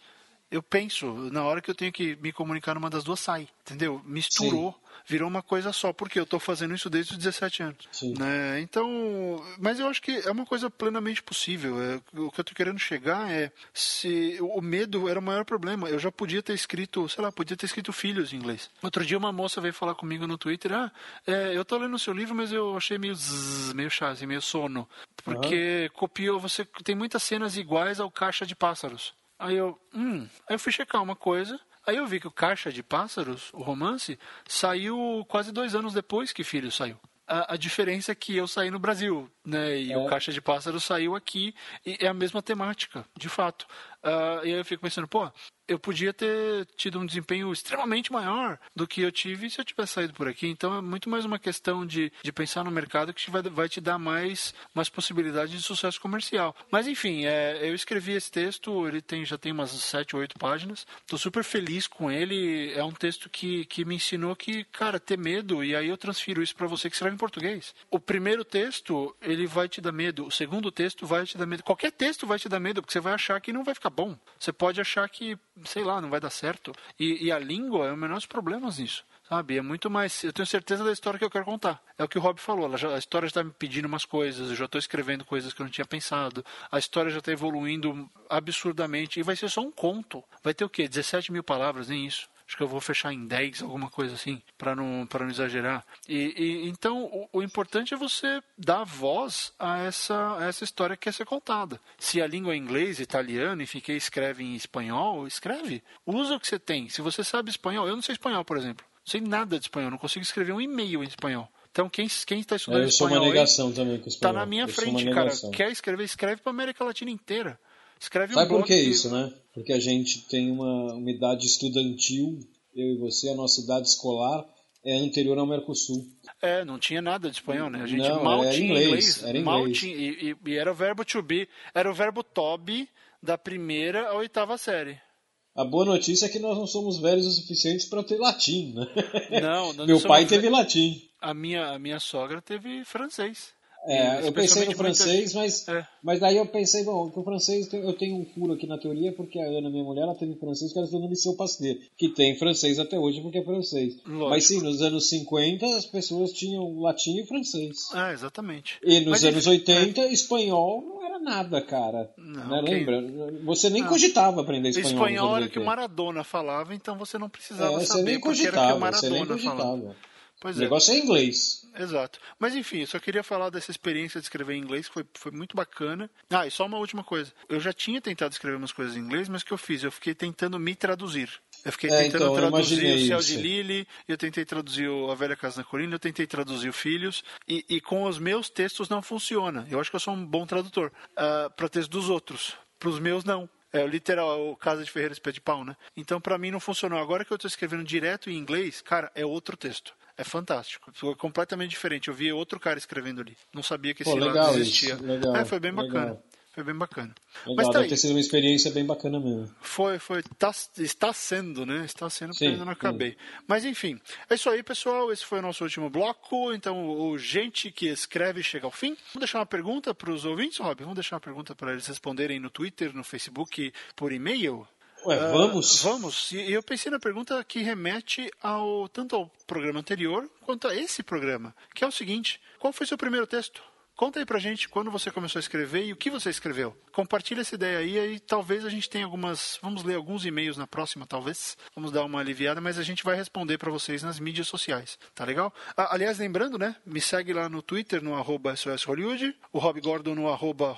eu penso, na hora que eu tenho que me comunicar numa das duas, sai, entendeu? Misturou, Sim. virou uma coisa só, porque eu estou fazendo isso desde os 17 anos. Né? Então, mas eu acho que é uma coisa plenamente possível. É, o que eu estou querendo chegar é se o medo era o maior problema. Eu já podia ter escrito, sei lá, podia ter escrito filhos em inglês. Outro dia uma moça veio falar comigo no Twitter, ah, é, eu estou lendo o seu livro, mas eu achei meio zzz, meio assim, meio sono. Porque uhum. copiou, você tem muitas cenas iguais ao Caixa de Pássaros. Aí eu, hum, aí eu fui checar uma coisa. Aí eu vi que o Caixa de Pássaros, o romance, saiu quase dois anos depois que Filho saiu. A, a diferença é que eu saí no Brasil, né? E é. o Caixa de Pássaros saiu aqui e é a mesma temática, de fato. Uh, e aí eu fico pensando, pô, eu podia ter tido um desempenho extremamente maior do que eu tive se eu tivesse saído por aqui. Então é muito mais uma questão de, de pensar no mercado que vai, vai te dar mais, mais possibilidade de sucesso comercial. Mas enfim, é, eu escrevi esse texto, ele tem, já tem umas 7 ou 8 páginas. Estou super feliz com ele. É um texto que, que me ensinou que, cara, ter medo, e aí eu transfiro isso para você que escreve em português. O primeiro texto, ele vai te dar medo. O segundo texto vai te dar medo. Qualquer texto vai te dar medo, porque você vai achar que não vai ficar bom. Você pode achar que, sei lá, não vai dar certo. E, e a língua é o menor dos problemas nisso. Sabe? É muito mais. Eu tenho certeza da história que eu quero contar. É o que o Rob falou. Já, a história está me pedindo umas coisas. Eu já estou escrevendo coisas que eu não tinha pensado. A história já está evoluindo absurdamente. E vai ser só um conto. Vai ter o quê? 17 mil palavras, nem isso. Acho que eu vou fechar em 10, alguma coisa assim, para não, não exagerar. E, e então, o, o, importante é você dar voz a essa, a essa história que quer ser contada. Se a língua é inglês, italiano, e fiquei escreve em espanhol, escreve. Usa o que você tem. Se você sabe espanhol, eu não sei espanhol, por exemplo. Não sei nada de espanhol, não consigo escrever um e-mail em espanhol. Então, quem está estudando é, eu espanhol. Eu sou uma negação aí, também com espanhol. Tá na minha eu frente, cara. Quer escrever? Escreve para América Latina inteira. Escreve Sabe um por que isso, né? Porque a gente tem uma, uma idade estudantil, eu e você, a nossa idade escolar é anterior ao Mercosul. É, não tinha nada de espanhol, né? A gente não, mal tinha inglês, inglês. Era mal inglês. tinha, e, e, era o verbo to be, era o verbo to be da primeira à oitava série. A boa notícia é que nós não somos velhos o suficiente para ter latim, né? Não, não Meu pai ve- teve latim. A minha, a minha sogra teve francês. É, eu pensei no francês, mas, É. mas daí eu pensei, bom, que o francês eu tenho um furo aqui na teoria, porque a Ana, minha mulher, ela teve francês que estudou no Liceu Pasteur, que tem francês até hoje porque é francês. Lógico. Mas sim, nos anos 50 as pessoas tinham latim e francês. Ah, exatamente. E nos Mas, anos enfim, 80, espanhol não era nada, cara. Não, Né, quem- Lembra? Você nem Não. cogitava aprender espanhol. Espanhol era o que o 80. Maradona falava, então você não precisava É, você saber nem porque era o que o cogitava, Maradona falava. Pois O é. negócio é inglês. Exato. Mas enfim, eu só queria falar dessa experiência de escrever em inglês, que foi, foi muito bacana. Ah, e só uma última coisa. Eu já tinha tentado escrever umas coisas em inglês, mas o que eu fiz? Eu fiquei tentando me traduzir. Eu fiquei É, tentando então, traduzir o Céu isso. de Lily, eu tentei traduzir A Velha Casa na Colina, eu tentei traduzir o Filhos, e, e com os meus textos não funciona. Eu acho que eu sou um bom tradutor. para textos dos outros. Para os meus, não. É literal, o Casa de Ferreira Espé de Pau, né? Então, para mim, não funcionou. Agora que eu estou escrevendo direto em inglês, cara, é outro texto. É fantástico. Foi completamente diferente. Eu vi outro cara escrevendo ali. Não sabia que esse Pô, lado existia. isso, legal, é, foi bem bacana. legal. Foi bem bacana. Legal, Mas tá deve aí. ter sido uma experiência bem bacana mesmo. Foi, foi. Tá, está sendo, né? Está sendo porque Sim, ainda não sim. acabei. Mas enfim, é isso aí, pessoal. Esse foi o nosso último bloco. Então, o Gente que Escreve chega ao fim. Vamos deixar uma pergunta para os ouvintes, Rob? Vamos deixar uma pergunta para eles responderem no Twitter, no Facebook, por e-mail? Ué, Ah, vamos? Vamos. E eu pensei na pergunta que remete ao tanto ao programa anterior quanto a esse programa, que é o seguinte: qual foi seu primeiro texto? Conta aí pra gente quando você começou a escrever e o que você escreveu. Compartilha essa ideia aí e talvez a gente tenha algumas. Vamos ler alguns e-mails na próxima, talvez. Vamos dar uma aliviada, mas a gente vai responder pra vocês nas mídias sociais. Tá legal? Ah, aliás, lembrando, né? Me segue lá no Twitter, no arroba SOS Hollywood, o Rob Gordon no arroba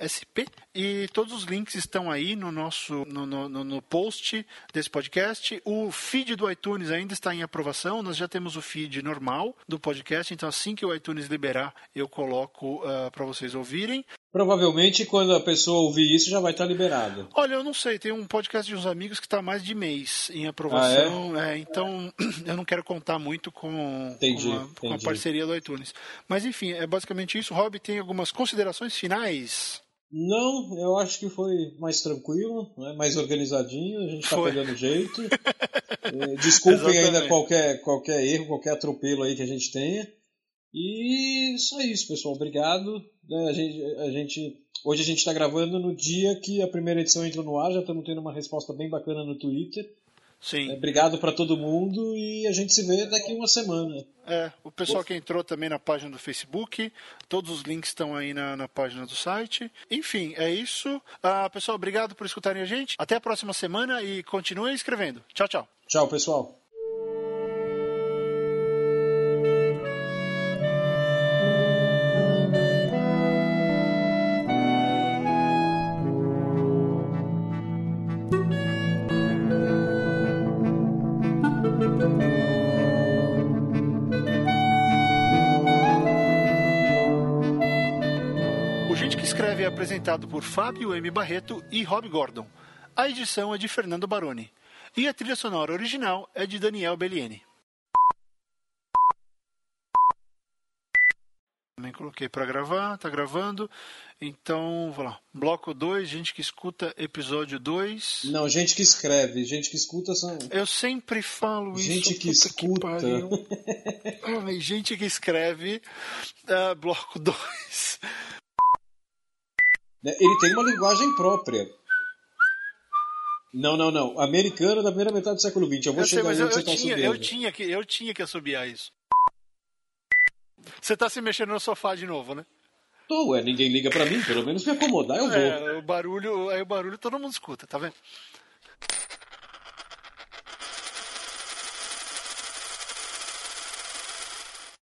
SP. E todos os links estão aí no nosso no, no, no- no post desse podcast. O feed do iTunes ainda está em aprovação. Nós já temos o feed normal do podcast, então assim que o iTunes liberar, eu coloco para vocês ouvirem. Provavelmente quando a pessoa ouvir isso já vai estar liberado. Olha, eu não sei, tem um podcast de uns amigos que está mais de mês em aprovação, é, então eu não quero contar muito com, Entendi, com, a, com a parceria do iTunes. Mas enfim, é basicamente isso. Rob, tem algumas considerações finais? Não, eu acho que foi mais tranquilo, né? mais organizadinho, a gente está pegando jeito. Eh, Desculpem ainda qualquer, qualquer erro, qualquer atropelo aí que a gente tenha. E só isso, pessoal. Obrigado. né, A gente, a gente, hoje a gente está gravando no dia que a primeira edição entrou no ar, já estamos tendo uma resposta bem bacana no Twitter. Sim. Eh, Obrigado para todo mundo e a gente se vê daqui uma semana. É, o pessoal que entrou também na página do Facebook, todos os links estão aí na, na página do site. Enfim, é isso. Ah, pessoal, obrigado por escutarem a gente. Até a próxima semana e continuem escrevendo. Tchau, tchau. Tchau, pessoal. Por Fábio M. Barreto e Rob Gordon. A edição é de Fernando Baroni. E a trilha sonora original é de Daniel Bellieni. Também coloquei para gravar, tá gravando. Então, vou lá. Bloco 2, gente que escuta episódio 2. Não, gente que escreve, gente que escuta são. Eu sempre falo isso. Gente que escuta. Ai, gente que escreve. ah, bloco 2. Né, Ele tem uma linguagem própria. Não, não, não. Americana da primeira metade do século XX. Eu vou Eu sei, chegar mas aí eu, eu, tá tinha, eu, tinha que, eu tinha que assobiar isso. Você tá se mexendo no sofá de novo, né? Tô, ué, ninguém liga pra mim, pelo menos me acomodar eu vou. É, o barulho, aí o barulho todo mundo escuta, tá vendo?